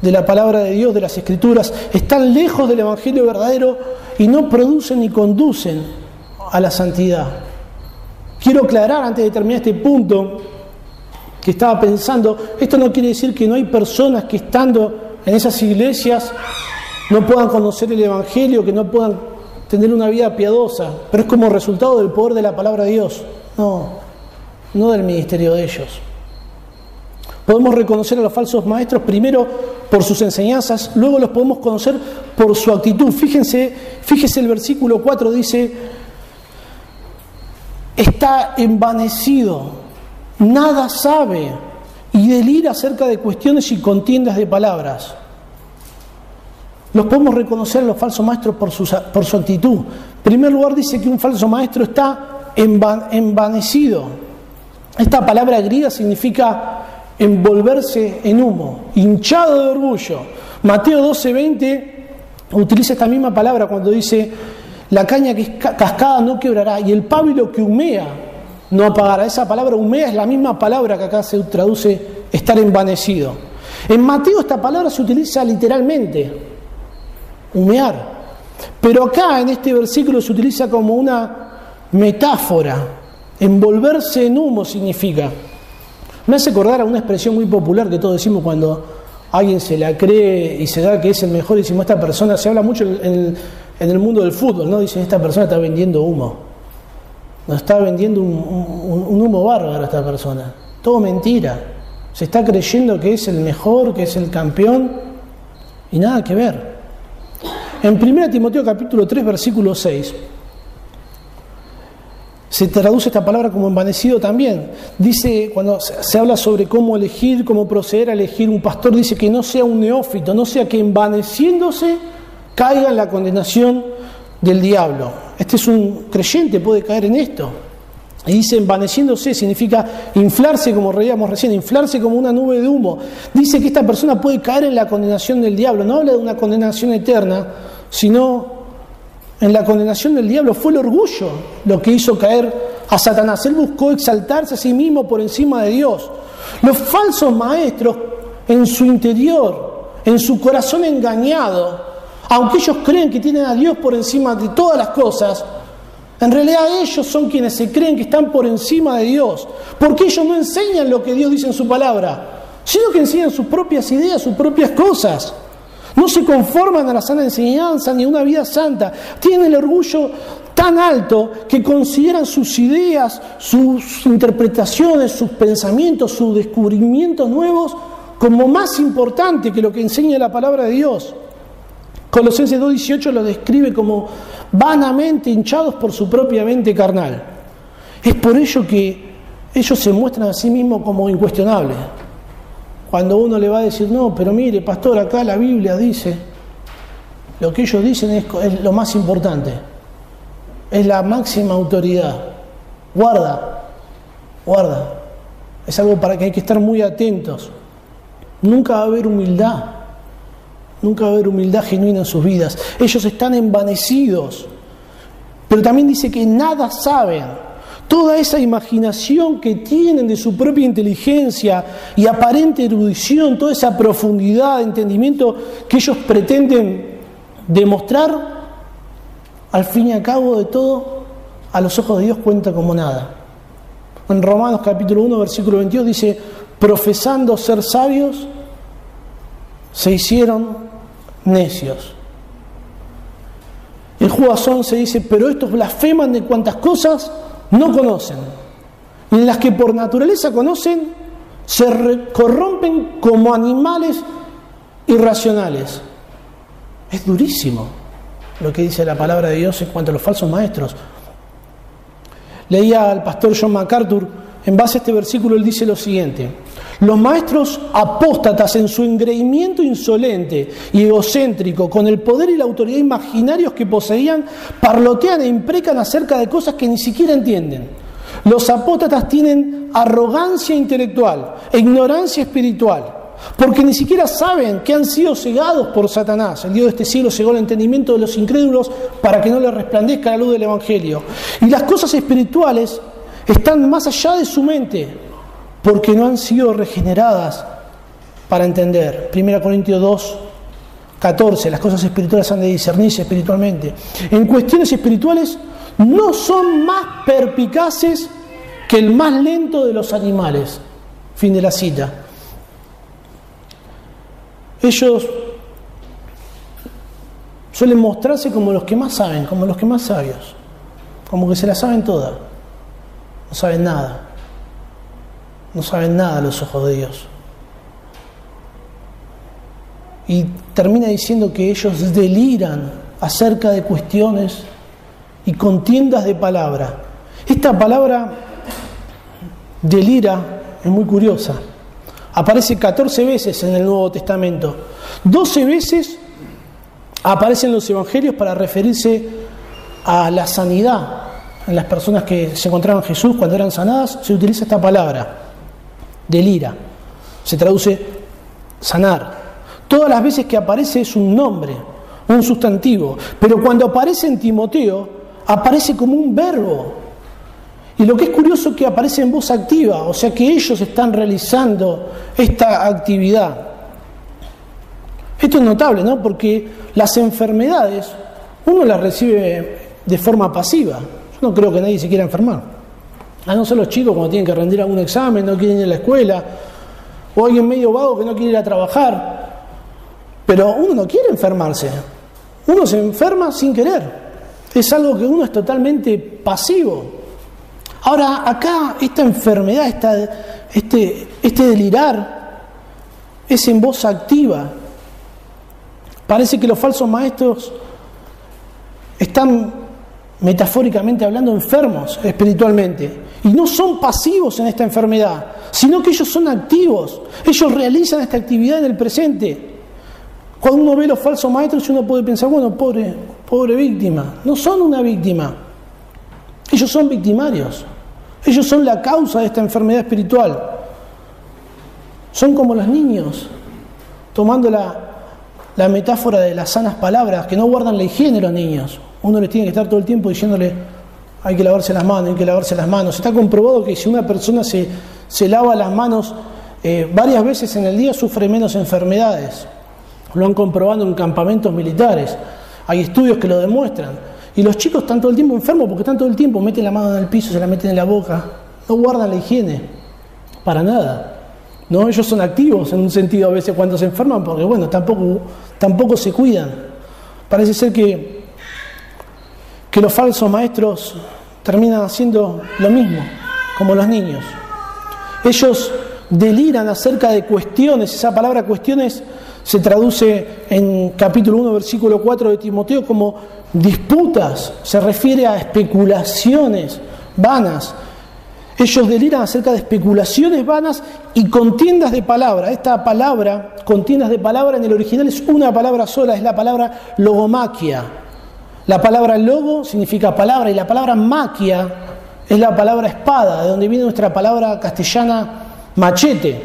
de la palabra de Dios, de las escrituras, están lejos del Evangelio verdadero y no producen ni conducen a la santidad. Quiero aclarar antes de terminar este punto que estaba pensando, esto no quiere decir que no hay personas que estando en esas iglesias no puedan conocer el Evangelio, que no puedan tener una vida piadosa, pero es como resultado del poder de la palabra de Dios, no, no del ministerio de ellos. Podemos reconocer a los falsos maestros primero por sus enseñanzas, luego los podemos conocer por su actitud. Fíjense, fíjese el versículo 4 dice, está envanecido, nada sabe y delira acerca de cuestiones y contiendas de palabras. Los podemos reconocer los falsos maestros por su, por su actitud. En primer lugar dice que un falso maestro está envanecido. Esta palabra griega significa envolverse en humo, hinchado de orgullo. Mateo 12:20 utiliza esta misma palabra cuando dice, la caña que es cascada no quebrará y el pábilo que humea no apagará. Esa palabra humea es la misma palabra que acá se traduce estar envanecido. En Mateo esta palabra se utiliza literalmente, humear. Pero acá en este versículo se utiliza como una metáfora. Envolverse en humo significa. Me hace acordar a una expresión muy popular que todos decimos cuando alguien se la cree y se da que es el mejor y decimos esta persona, se habla mucho en el, mundo del fútbol, ¿no? Dicen esta persona está vendiendo humo. Nos está vendiendo un, un humo bárbaro esta persona. Todo mentira. Se está creyendo que es el mejor, que es el campeón y nada que ver. En 1 Timoteo capítulo 3 versículo 6 se traduce esta palabra como envanecido también. Dice, cuando se habla sobre cómo elegir, cómo proceder a elegir un pastor, dice que no sea un neófito, no sea que envaneciéndose caiga en la condenación del diablo. Este es un creyente, puede caer en esto. Y dice envaneciéndose, significa inflarse, como reíamos recién, inflarse como una nube de humo. Dice que esta persona puede caer en la condenación del diablo. No habla de una condenación eterna, sino en la condenación del diablo fue el orgullo lo que hizo caer a Satanás. Él buscó exaltarse a sí mismo por encima de Dios. Los falsos maestros en su interior, en su corazón engañado, aunque ellos creen que tienen a Dios por encima de todas las cosas, en realidad ellos son quienes se creen que están por encima de Dios, porque ellos no enseñan lo que Dios dice en su palabra, sino que enseñan sus propias ideas, sus propias cosas. No se conforman a la sana enseñanza ni a una vida santa. Tienen el orgullo tan alto que consideran sus ideas, sus interpretaciones, sus pensamientos, sus descubrimientos nuevos como más importante que lo que enseña la palabra de Dios. Colosenses 2.18 lo describe como vanamente hinchados por su propia mente carnal. Es por ello que ellos se muestran a sí mismos como incuestionables. Cuando uno le va a decir, no, pero mire, pastor, acá la Biblia dice, lo que ellos dicen es, es lo más importante, es la máxima autoridad. Guarda, guarda. Es algo para que hay que estar muy atentos. Nunca va a haber humildad Nunca va a haber humildad genuina en sus vidas. Ellos están envanecidos. Pero también dice que nada saben. Toda esa imaginación que tienen de su propia inteligencia y aparente erudición, toda esa profundidad de entendimiento que ellos pretenden demostrar, al fin y al cabo de todo, a los ojos de Dios cuenta como nada. En Romanos capítulo 1, versículo 22 dice, profesando ser sabios, se hicieron necios. En Judas 11 dice, pero estos blasfeman de cuantas cosas no conocen. Y en las que por naturaleza conocen, se corrompen como animales irracionales. Es durísimo lo que dice la palabra de Dios en cuanto a los falsos maestros. Leía al pastor John MacArthur, en base a este versículo, él dice lo siguiente. Los maestros apóstatas en su engreimiento insolente y egocéntrico, con el poder y la autoridad imaginarios que poseían, parlotean e imprecan acerca de cosas que ni siquiera entienden. Los apóstatas tienen arrogancia intelectual e ignorancia espiritual, porque ni siquiera saben que han sido cegados por Satanás. El Dios de este siglo cegó el entendimiento de los incrédulos para que no les resplandezca la luz del Evangelio. Y las cosas espirituales están más allá de su mente, porque no han sido regeneradas para entender. 1 Corintios 2, 14, las cosas espirituales han de discernirse espiritualmente. En cuestiones espirituales no son más perpicaces que el más lento de los animales. Fin de la cita. Ellos suelen mostrarse como los que más saben, como los que más sabios, como que se la saben todas, no saben nada no saben nada a los ojos de Dios. Y termina diciendo que ellos deliran acerca de cuestiones y contiendas de palabra. Esta palabra delira es muy curiosa. Aparece 14 veces en el Nuevo Testamento. 12 veces aparecen los evangelios para referirse a la sanidad en las personas que se encontraban Jesús cuando eran sanadas, se utiliza esta palabra delira. Se traduce sanar. Todas las veces que aparece es un nombre, un sustantivo, pero cuando aparece en Timoteo, aparece como un verbo. Y lo que es curioso es que aparece en voz activa, o sea que ellos están realizando esta actividad. Esto es notable, ¿no? Porque las enfermedades uno las recibe de forma pasiva. Yo no creo que nadie se quiera enfermar. A no ser los chicos cuando tienen que rendir algún examen, no quieren ir a la escuela, o alguien medio vago que no quiere ir a trabajar. Pero uno no quiere enfermarse. Uno se enferma sin querer. Es algo que uno es totalmente pasivo. Ahora, acá esta enfermedad, esta, este, este delirar, es en voz activa. Parece que los falsos maestros están metafóricamente hablando enfermos espiritualmente. Y no son pasivos en esta enfermedad, sino que ellos son activos. Ellos realizan esta actividad en el presente. Cuando uno ve los falsos maestros, uno puede pensar, bueno, pobre, pobre víctima. No son una víctima. Ellos son victimarios. Ellos son la causa de esta enfermedad espiritual. Son como los niños, tomando la, la metáfora de las sanas palabras, que no guardan la higiene los niños. Uno les tiene que estar todo el tiempo diciéndole, hay que lavarse las manos, hay que lavarse las manos. Está comprobado que si una persona se, se lava las manos eh, varias veces en el día sufre menos enfermedades. Lo han comprobado en campamentos militares. Hay estudios que lo demuestran. Y los chicos están todo el tiempo enfermos porque están todo el tiempo, meten la mano en el piso, se la meten en la boca, no guardan la higiene, para nada. ¿No? Ellos son activos en un sentido a veces cuando se enferman porque, bueno, tampoco, tampoco se cuidan. Parece ser que, que los falsos maestros terminan haciendo lo mismo, como los niños. Ellos deliran acerca de cuestiones, esa palabra cuestiones se traduce en capítulo 1, versículo 4 de Timoteo como disputas, se refiere a especulaciones vanas. Ellos deliran acerca de especulaciones vanas y contiendas de palabra. Esta palabra, contiendas de palabra, en el original es una palabra sola, es la palabra logomaquia. La palabra logo significa palabra y la palabra maquia es la palabra espada, de donde viene nuestra palabra castellana machete.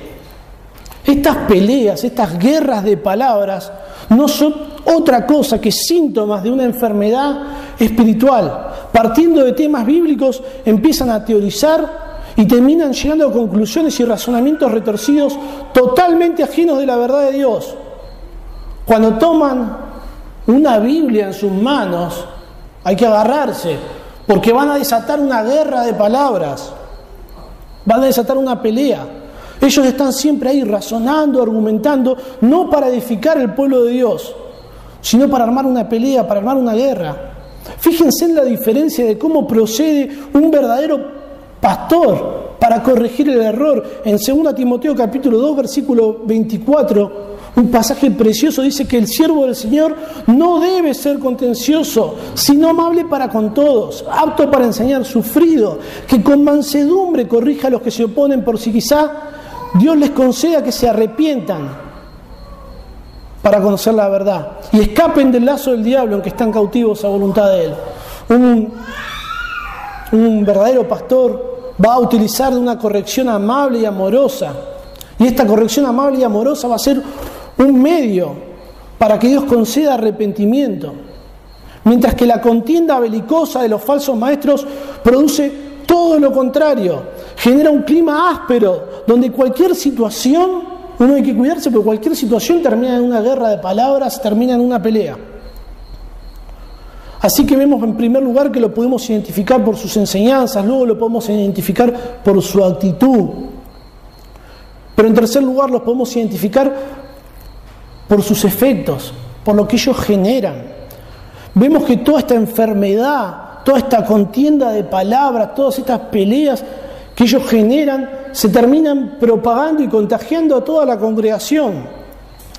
Estas peleas, estas guerras de palabras no son otra cosa que síntomas de una enfermedad espiritual. Partiendo de temas bíblicos, empiezan a teorizar y terminan llegando a conclusiones y razonamientos retorcidos totalmente ajenos de la verdad de Dios. Cuando toman una Biblia en sus manos, hay que agarrarse, porque van a desatar una guerra de palabras, van a desatar una pelea. Ellos están siempre ahí razonando, argumentando, no para edificar el pueblo de Dios, sino para armar una pelea, para armar una guerra. Fíjense en la diferencia de cómo procede un verdadero pastor para corregir el error. En 2 Timoteo capítulo 2 versículo 24, un pasaje precioso dice que el siervo del Señor no debe ser contencioso, sino amable para con todos, apto para enseñar, sufrido, que con mansedumbre corrija a los que se oponen por si quizá Dios les conceda que se arrepientan para conocer la verdad y escapen del lazo del diablo en que están cautivos a voluntad de Él. Un, un verdadero pastor va a utilizar de una corrección amable y amorosa. Y esta corrección amable y amorosa va a ser un medio para que Dios conceda arrepentimiento. Mientras que la contienda belicosa de los falsos maestros produce todo lo contrario, genera un clima áspero, donde cualquier situación, uno hay que cuidarse, porque cualquier situación termina en una guerra de palabras, termina en una pelea. Así que vemos en primer lugar que lo podemos identificar por sus enseñanzas, luego lo podemos identificar por su actitud. Pero en tercer lugar lo podemos identificar por sus efectos, por lo que ellos generan. Vemos que toda esta enfermedad, toda esta contienda de palabras, todas estas peleas que ellos generan, se terminan propagando y contagiando a toda la congregación.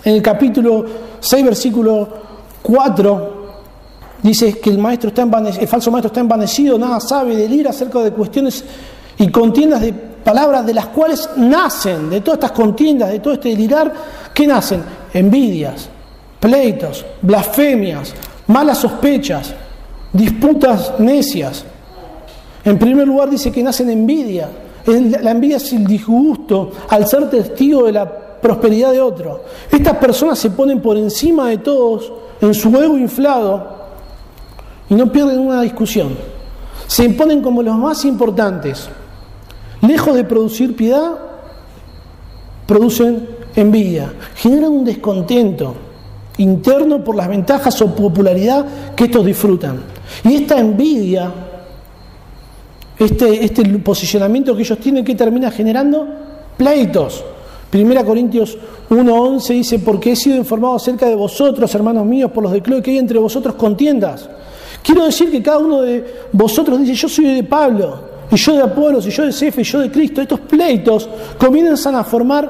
En el capítulo 6, versículo 4, dice que el, maestro está el falso maestro está envanecido, nada sabe, delira acerca de cuestiones y contiendas de palabras de las cuales nacen, de todas estas contiendas, de todo este delirar, ¿qué nacen? Envidias, pleitos, blasfemias, malas sospechas, disputas necias. En primer lugar dice que nacen envidia. La envidia es el disgusto al ser testigo de la prosperidad de otro. Estas personas se ponen por encima de todos en su ego inflado y no pierden una discusión. Se imponen como los más importantes. Lejos de producir piedad, producen envidia. Generan un descontento interno por las ventajas o popularidad que estos disfrutan. Y esta envidia, este, este posicionamiento que ellos tienen, que termina generando pleitos. Primera Corintios 1.11 dice, porque he sido informado acerca de vosotros, hermanos míos, por los de Cloe, que hay entre vosotros contiendas. Quiero decir que cada uno de vosotros dice, yo soy de Pablo, y yo de Apolos, y yo de Cefe, y yo de Cristo. Estos pleitos comienzan a formar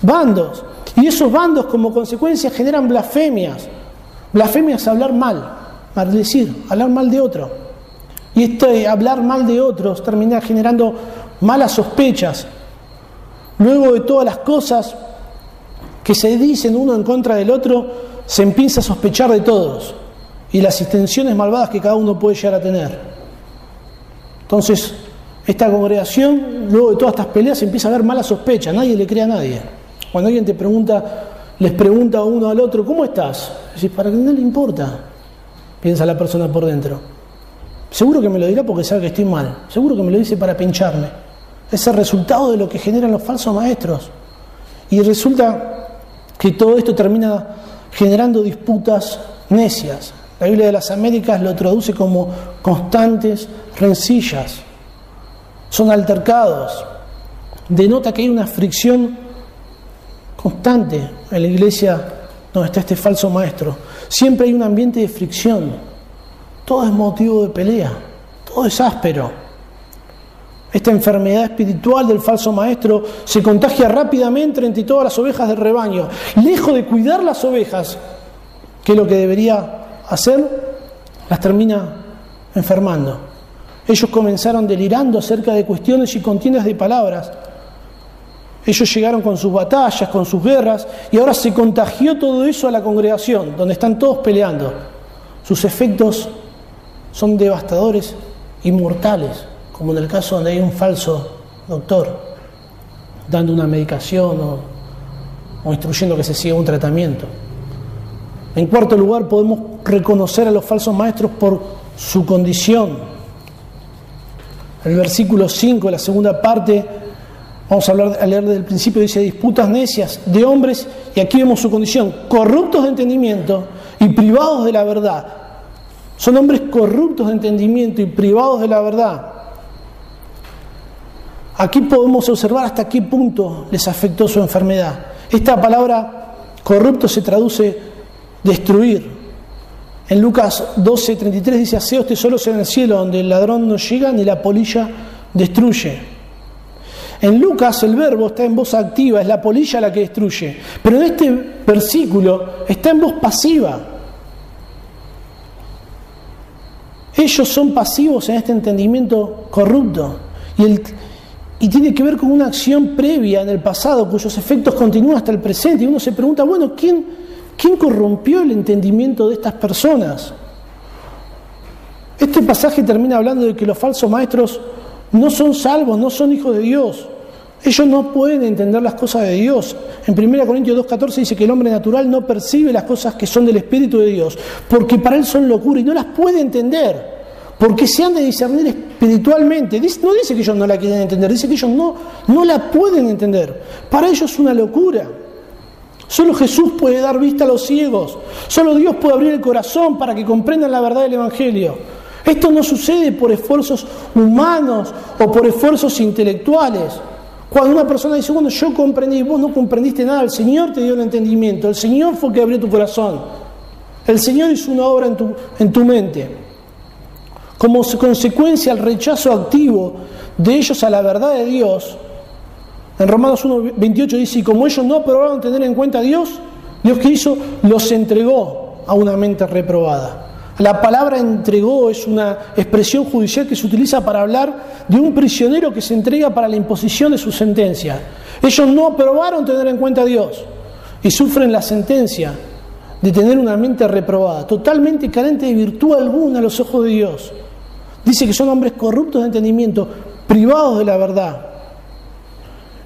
bandos. Y esos bandos como consecuencia generan blasfemias. Blasfemias es hablar mal, maldecir, hablar mal de otro. Y este hablar mal de otros termina generando malas sospechas. Luego de todas las cosas que se dicen uno en contra del otro, se empieza a sospechar de todos y las intenciones malvadas que cada uno puede llegar a tener. Entonces, esta congregación, luego de todas estas peleas, empieza a haber mala sospecha, nadie le cree a nadie. Cuando alguien te pregunta, les pregunta uno al otro, ¿cómo estás? Decís, para que no le importa, piensa la persona por dentro. Seguro que me lo dirá porque sabe que estoy mal. Seguro que me lo dice para pincharme. Es el resultado de lo que generan los falsos maestros. Y resulta que todo esto termina generando disputas necias. La Biblia de las Américas lo traduce como constantes rencillas. Son altercados. Denota que hay una fricción constante en la iglesia donde está este falso maestro. Siempre hay un ambiente de fricción. Todo es motivo de pelea. Todo es áspero. Esta enfermedad espiritual del falso maestro se contagia rápidamente entre todas las ovejas del rebaño. Lejos de cuidar las ovejas, que es lo que debería hacer, las termina enfermando. Ellos comenzaron delirando acerca de cuestiones y contiendas de palabras. Ellos llegaron con sus batallas, con sus guerras, y ahora se contagió todo eso a la congregación, donde están todos peleando. Sus efectos son devastadores y mortales, como en el caso donde hay un falso doctor dando una medicación o, o instruyendo que se siga un tratamiento. En cuarto lugar, podemos reconocer a los falsos maestros por su condición. El versículo 5, la segunda parte, vamos a, hablar, a leer desde el principio, dice disputas necias de hombres, y aquí vemos su condición, corruptos de entendimiento y privados de la verdad. Son hombres corruptos de entendimiento y privados de la verdad. Aquí podemos observar hasta qué punto les afectó su enfermedad. Esta palabra corrupto se traduce destruir. En Lucas 12, 33 dice, aseos tesoros en el cielo donde el ladrón no llega ni la polilla destruye. En Lucas el verbo está en voz activa, es la polilla la que destruye. Pero en este versículo está en voz pasiva. Ellos son pasivos en este entendimiento corrupto. Y, tiene que ver con una acción previa en el pasado cuyos efectos continúan hasta el presente. Y uno se pregunta, bueno, ¿quién, ¿Quién corrompió el entendimiento de estas personas? Este pasaje termina hablando de que los falsos maestros no son salvos, no son hijos de Dios. Ellos no pueden entender las cosas de Dios. En 1 Corintios 2.14 dice que el hombre natural no percibe las cosas que son del Espíritu de Dios, porque para él son locura y no las puede entender, porque se han de discernir espiritualmente. No dice que ellos no la quieren entender, dice que ellos no, no la pueden entender. Para ellos es una locura. Solo Jesús puede dar vista a los ciegos. Solo Dios puede abrir el corazón para que comprendan la verdad del Evangelio. Esto no sucede por esfuerzos humanos o por esfuerzos intelectuales. Cuando una persona dice, bueno, yo comprendí, vos no comprendiste nada, el Señor te dio el entendimiento, el Señor fue que abrió tu corazón, el Señor hizo una obra en tu, en tu mente. Como consecuencia al rechazo activo de ellos a la verdad de Dios, en Romanos 1, 28 dice, y como ellos no aprobaron tener en cuenta a Dios, Dios que hizo, los entregó a una mente reprobada. La palabra entregó es una expresión judicial que se utiliza para hablar de un prisionero que se entrega para la imposición de su sentencia. Ellos no aprobaron tener en cuenta a Dios y sufren la sentencia de tener una mente reprobada, totalmente carente de virtud alguna a los ojos de Dios. Dice que son hombres corruptos de entendimiento, privados de la verdad.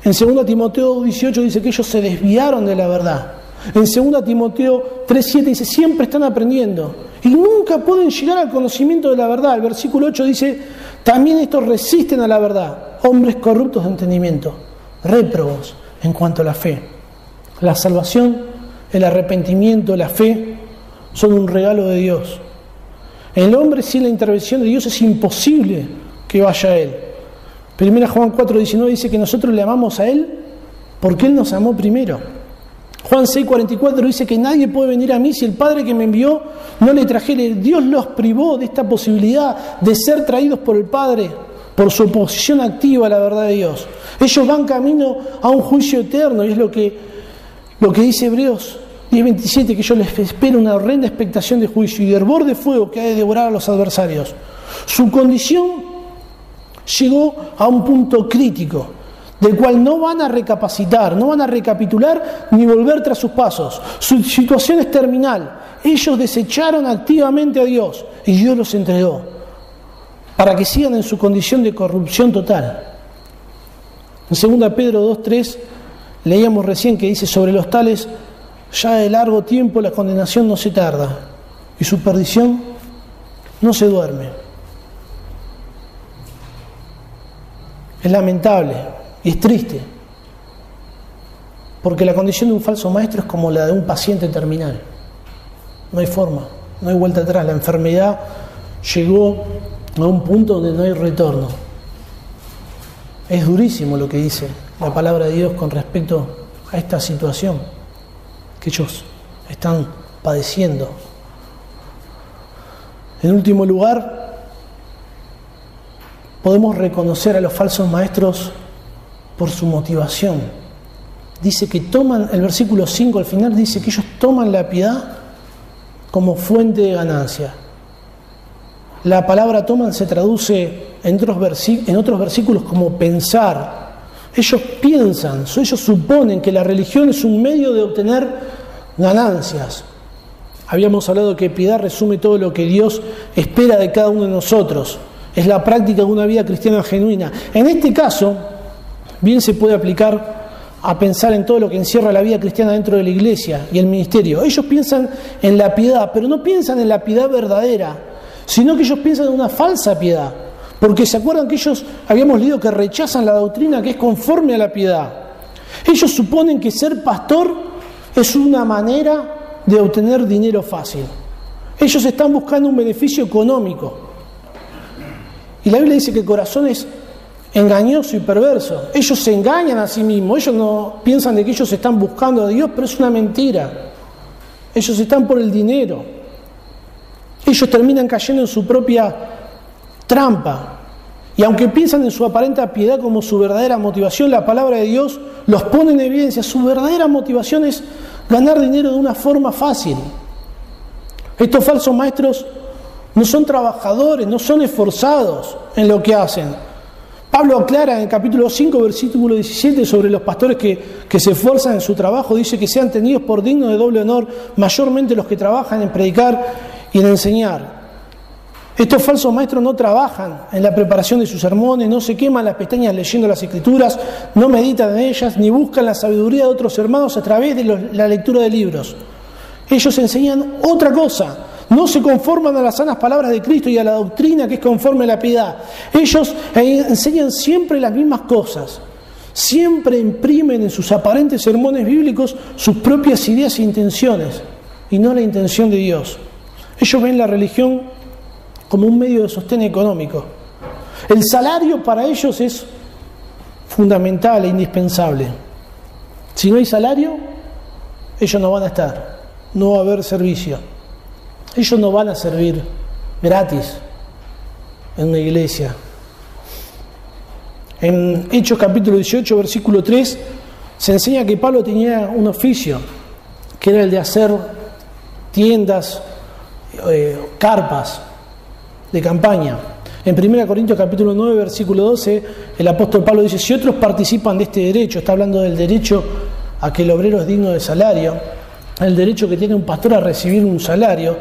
En 2 Timoteo 18 dice que ellos se desviaron de la verdad. En 2 Timoteo 3.7 dice, siempre están aprendiendo y nunca pueden llegar al conocimiento de la verdad. El versículo 8 dice, también estos resisten a la verdad, hombres corruptos de entendimiento, réprobos en cuanto a la fe. La salvación, el arrepentimiento, la fe son un regalo de Dios. El hombre sin la intervención de Dios es imposible que vaya a Él. Primera Juan 4.19 dice que nosotros le amamos a Él porque Él nos amó primero. Juan 6.44 dice que nadie puede venir a mí si el Padre que me envió no le trajere. Dios los privó de esta posibilidad de ser traídos por el Padre por su oposición activa a la verdad de Dios. Ellos van camino a un juicio eterno y es lo que, lo que dice Hebreos 10.27, que yo les espero una horrenda expectación de juicio y de hervor de fuego que ha de devorar a los adversarios. Su condición llegó a un punto crítico, del cual no van a recapacitar, no van a recapitular ni volver tras sus pasos. Su situación es terminal. Ellos desecharon activamente a Dios y Dios los entregó para que sigan en su condición de corrupción total. En 2 Pedro 2.3 leíamos recién que dice, sobre los tales ya de largo tiempo la condenación no se tarda y su perdición no se duerme. Es lamentable y es triste. Porque la condición de un falso maestro es como la de un paciente terminal. No hay forma, no hay vuelta atrás. La enfermedad llegó a un punto donde no hay retorno. Es durísimo lo que dice la palabra de Dios con respecto a esta situación que ellos están padeciendo. En último lugar, podemos reconocer a los falsos maestros por su motivación. Dice que toman, el versículo 5 al final dice que ellos toman la piedad como fuente de ganancia. La palabra toman se traduce en otros, en otros versículos como pensar. Ellos piensan, ellos suponen que la religión es un medio de obtener ganancias. Habíamos hablado que piedad resume todo lo que Dios espera de cada uno de nosotros. Es la práctica de una vida cristiana genuina. En este caso, bien se puede aplicar a pensar en todo lo que encierra la vida cristiana dentro de la iglesia y el ministerio. Ellos piensan en la piedad, pero no piensan en la piedad verdadera, sino que ellos piensan en una falsa piedad. Porque se acuerdan que ellos habíamos leído que rechazan la doctrina que es conforme a la piedad. Ellos suponen que ser pastor es una manera de obtener dinero fácil. Ellos están buscando un beneficio económico. Y la Biblia dice que el corazón es engañoso y perverso. Ellos se engañan a sí mismos. Ellos no piensan de que ellos están buscando a Dios, pero es una mentira. Ellos están por el dinero. Ellos terminan cayendo en su propia trampa. Y aunque piensan en su aparente piedad como su verdadera motivación, la palabra de Dios los pone en evidencia. Su verdadera motivación es ganar dinero de una forma fácil. Estos falsos maestros no son trabajadores, no son esforzados en lo que hacen. Pablo aclara en el capítulo 5, versículo 17, sobre los pastores que, que, se esfuerzan en su trabajo, dice que sean tenidos por dignos de doble honor, mayormente los que trabajan en predicar y en enseñar. Estos falsos maestros no trabajan en la preparación de sus sermones, no se queman las pestañas leyendo las escrituras, no meditan en ellas, ni buscan la sabiduría de otros hermanos a través de la lectura de libros. Ellos enseñan otra cosa, no se conforman a las sanas palabras de Cristo y a la doctrina que es conforme a la piedad. Ellos enseñan siempre las mismas cosas, siempre imprimen en sus aparentes sermones bíblicos sus propias ideas e intenciones y no la intención de Dios. Ellos ven la religión como un medio de sostén económico. El salario para ellos es fundamental e indispensable. Si no hay salario, ellos no van a estar, no va a haber servicio. Ellos no van a servir gratis en una iglesia. En Hechos capítulo 18, versículo 3, se enseña que Pablo tenía un oficio, que era el de hacer tiendas, eh, carpas, de campaña. En 1 Corintios capítulo 9, versículo 12, el apóstol Pablo dice, si otros participan de este derecho, está hablando del derecho a que el obrero es digno de salario, el derecho que tiene un pastor a recibir un salario,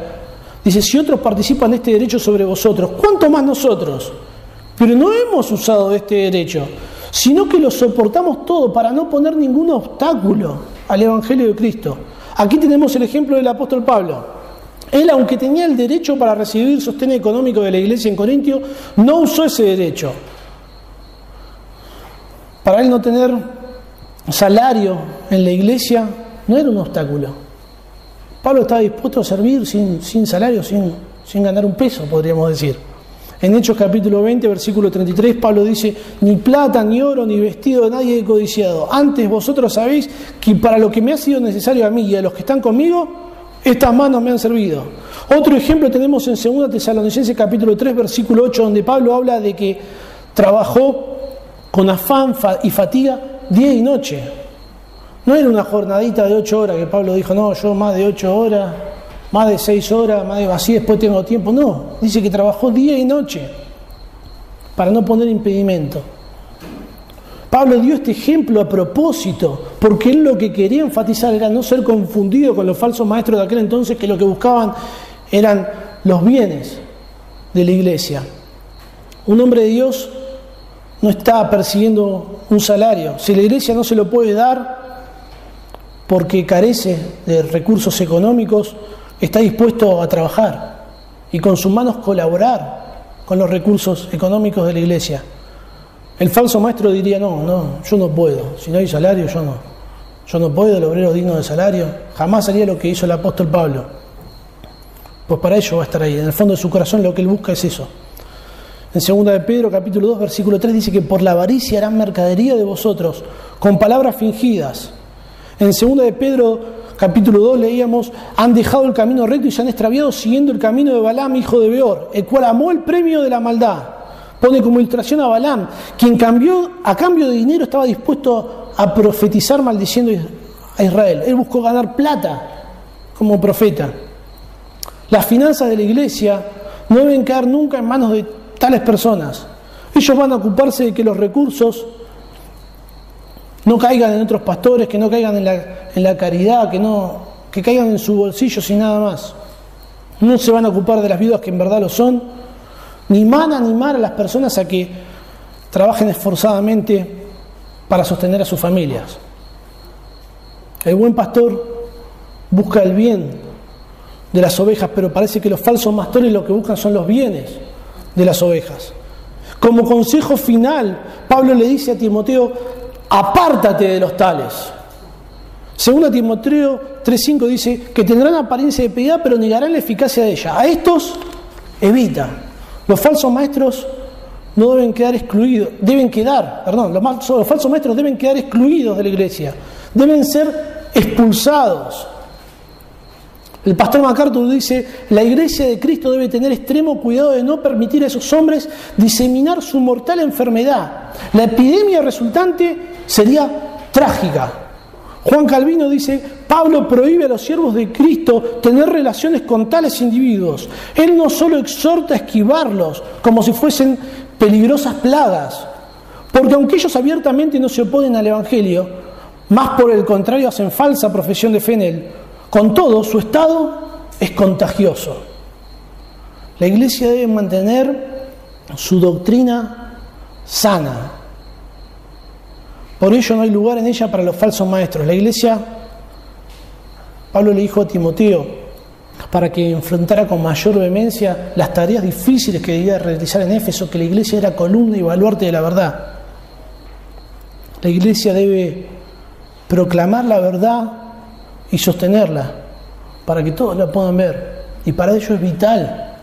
dice, si otros participan de este derecho sobre vosotros, ¿cuánto más nosotros? Pero no hemos usado este derecho, sino que lo soportamos todo para no poner ningún obstáculo al Evangelio de Cristo. Aquí tenemos el ejemplo del apóstol Pablo. Él, aunque tenía el derecho para recibir sostén económico de la iglesia en Corintio, no usó ese derecho. Para él no tener salario en la iglesia no era un obstáculo. Pablo estaba dispuesto a servir sin, sin salario, sin, sin ganar un peso, podríamos decir. En Hechos capítulo 20, versículo 33, Pablo dice, ni plata, ni oro, ni vestido de nadie he codiciado. Antes vosotros sabéis que para lo que me ha sido necesario a mí y a los que están conmigo, estas manos me han servido. Otro ejemplo tenemos en 2 Tesalonicenses capítulo 3 versículo 8 donde Pablo habla de que trabajó con afán y fatiga día y noche. No era una jornadita de 8 horas que Pablo dijo, no, yo más de 8 horas, más de 6 horas, más de así después tengo tiempo. No, dice que trabajó día y noche para no poner impedimento. Pablo dio este ejemplo a propósito, porque él lo que quería enfatizar era no ser confundido con los falsos maestros de aquel entonces que lo que buscaban eran los bienes de la iglesia. Un hombre de Dios no está persiguiendo un salario. Si la iglesia no se lo puede dar porque carece de recursos económicos, está dispuesto a trabajar y con sus manos colaborar con los recursos económicos de la iglesia. El falso maestro diría, no, no, yo no puedo, si no hay salario, yo no, yo no puedo, el obrero digno de salario. Jamás haría lo que hizo el apóstol Pablo. Pues para ello va a estar ahí. En el fondo de su corazón lo que él busca es eso. En 2 de Pedro capítulo 2 versículo 3 dice que por la avaricia harán mercadería de vosotros con palabras fingidas. En 2 de Pedro capítulo 2 leíamos, han dejado el camino recto y se han extraviado siguiendo el camino de Balaam, hijo de Beor, el cual amó el premio de la maldad. Pone como ilustración a Balaam, quien cambió, a cambio de dinero estaba dispuesto a profetizar maldiciendo a Israel. Él buscó ganar plata como profeta. Las finanzas de la iglesia no deben quedar nunca en manos de tales personas. Ellos van a ocuparse de que los recursos no caigan en otros pastores, que no caigan en la, caridad, que, no, que caigan en su bolsillo sin nada más. No se van a ocupar de las viudas que en verdad lo son, ni van a animar a las personas a que trabajen esforzadamente para sostener a sus familias. El buen pastor busca el bien de las ovejas, pero parece que los falsos pastores lo que buscan son los bienes de las ovejas. Como consejo final, Pablo le dice a Timoteo, apártate de los tales. Según Timoteo 3.5 dice que tendrán apariencia de piedad, pero negarán la eficacia de ella. A estos evita. Los falsos maestros no deben quedar excluidos, deben quedar, perdón, los falsos maestros deben quedar excluidos de la iglesia, deben ser expulsados. El pastor MacArthur dice, la iglesia de Cristo debe tener extremo cuidado de no permitir a esos hombres diseminar su mortal enfermedad. La epidemia resultante sería trágica. Juan Calvino dice, Pablo prohíbe a los siervos de Cristo tener relaciones con tales individuos. Él no solo exhorta a esquivarlos como si fuesen peligrosas plagas, porque aunque ellos abiertamente no se oponen al Evangelio, más por el contrario hacen falsa profesión de fe en él, con todo, su estado es contagioso. La iglesia debe mantener su doctrina sana. Por ello no hay lugar en ella para los falsos maestros. La iglesia, Pablo le dijo a Timoteo, para que enfrentara con mayor vehemencia las tareas difíciles que debía realizar en Éfeso, que la iglesia era columna y baluarte de la verdad. La iglesia debe proclamar la verdad y sostenerla para que todos la puedan ver. Y para ello es vital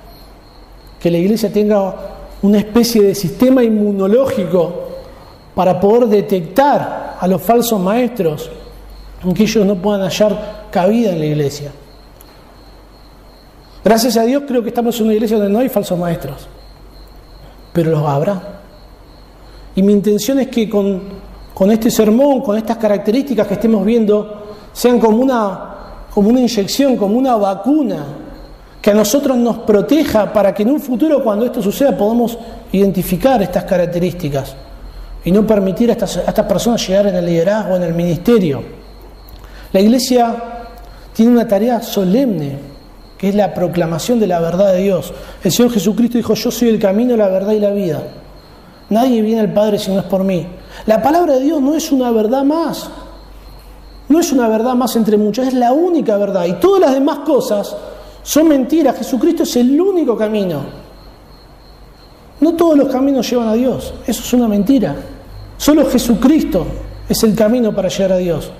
que la iglesia tenga una especie de sistema inmunológico para poder detectar a los falsos maestros, aunque ellos no puedan hallar cabida en la iglesia. Gracias a Dios creo que estamos en una iglesia donde no hay falsos maestros, pero los habrá. Y mi intención es que con, con este sermón, con estas características que estemos viendo, sean como una, como una inyección, como una vacuna, que a nosotros nos proteja para que en un futuro, cuando esto suceda, podamos identificar estas características y no permitir a estas, a estas personas llegar en el liderazgo, en el ministerio. La iglesia tiene una tarea solemne, que es la proclamación de la verdad de Dios. El Señor Jesucristo dijo, yo soy el camino, la verdad y la vida. Nadie viene al Padre si no es por mí. La palabra de Dios no es una verdad más, no es una verdad más entre muchas, es la única verdad. Y todas las demás cosas son mentiras. Jesucristo es el único camino. No todos los caminos llevan a Dios. Eso es una mentira. Solo Jesucristo es el camino para llegar a Dios.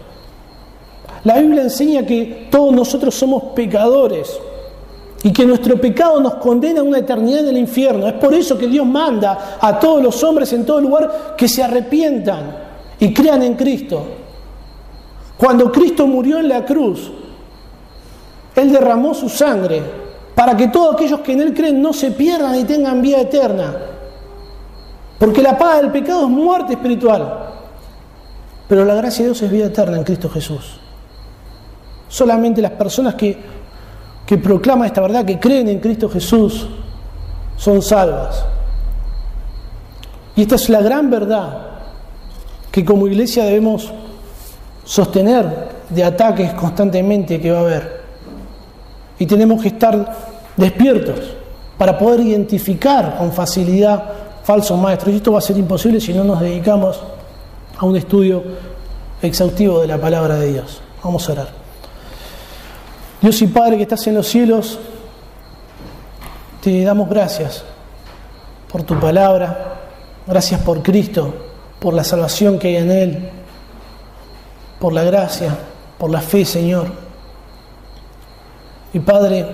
La Biblia enseña que todos nosotros somos pecadores y que nuestro pecado nos condena a una eternidad en el infierno. Es por eso que Dios manda a todos los hombres en todo lugar que se arrepientan y crean en Cristo. Cuando Cristo murió en la cruz, Él derramó su sangre para que todos aquellos que en Él creen no se pierdan y tengan vida eterna. Porque la paga del pecado es muerte espiritual. Pero la gracia de Dios es vida eterna en Cristo Jesús. Solamente las personas que, que proclaman esta verdad, que creen en Cristo Jesús, son salvas. Y esta es la gran verdad que como iglesia debemos sostener de ataques constantemente que va a haber. Y tenemos que estar despiertos para poder identificar con facilidad falsos maestros. Y esto va a ser imposible si no nos dedicamos a un estudio exhaustivo de la palabra de Dios. Vamos a orar. Dios y Padre que estás en los cielos, te damos gracias por tu palabra, gracias por Cristo, por la salvación que hay en Él por la gracia, por la fe, Señor. Y Padre,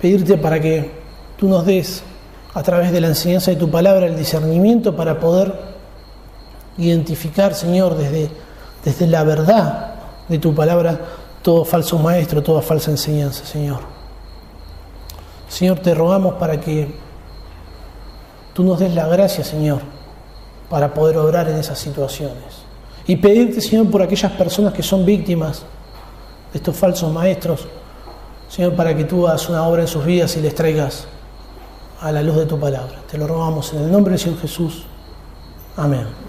pedirte para que tú nos des a través de la enseñanza de tu palabra el discernimiento para poder identificar, Señor, desde, desde la verdad de tu palabra todo falso maestro, toda falsa enseñanza, Señor. Señor, te rogamos para que tú nos des la gracia, Señor, para poder obrar en esas situaciones. Y pedirte, Señor, por aquellas personas que son víctimas de estos falsos maestros, Señor, para que tú hagas una obra en sus vidas y les traigas a la luz de tu palabra. Te lo rogamos en el nombre del Señor Jesús. Amén.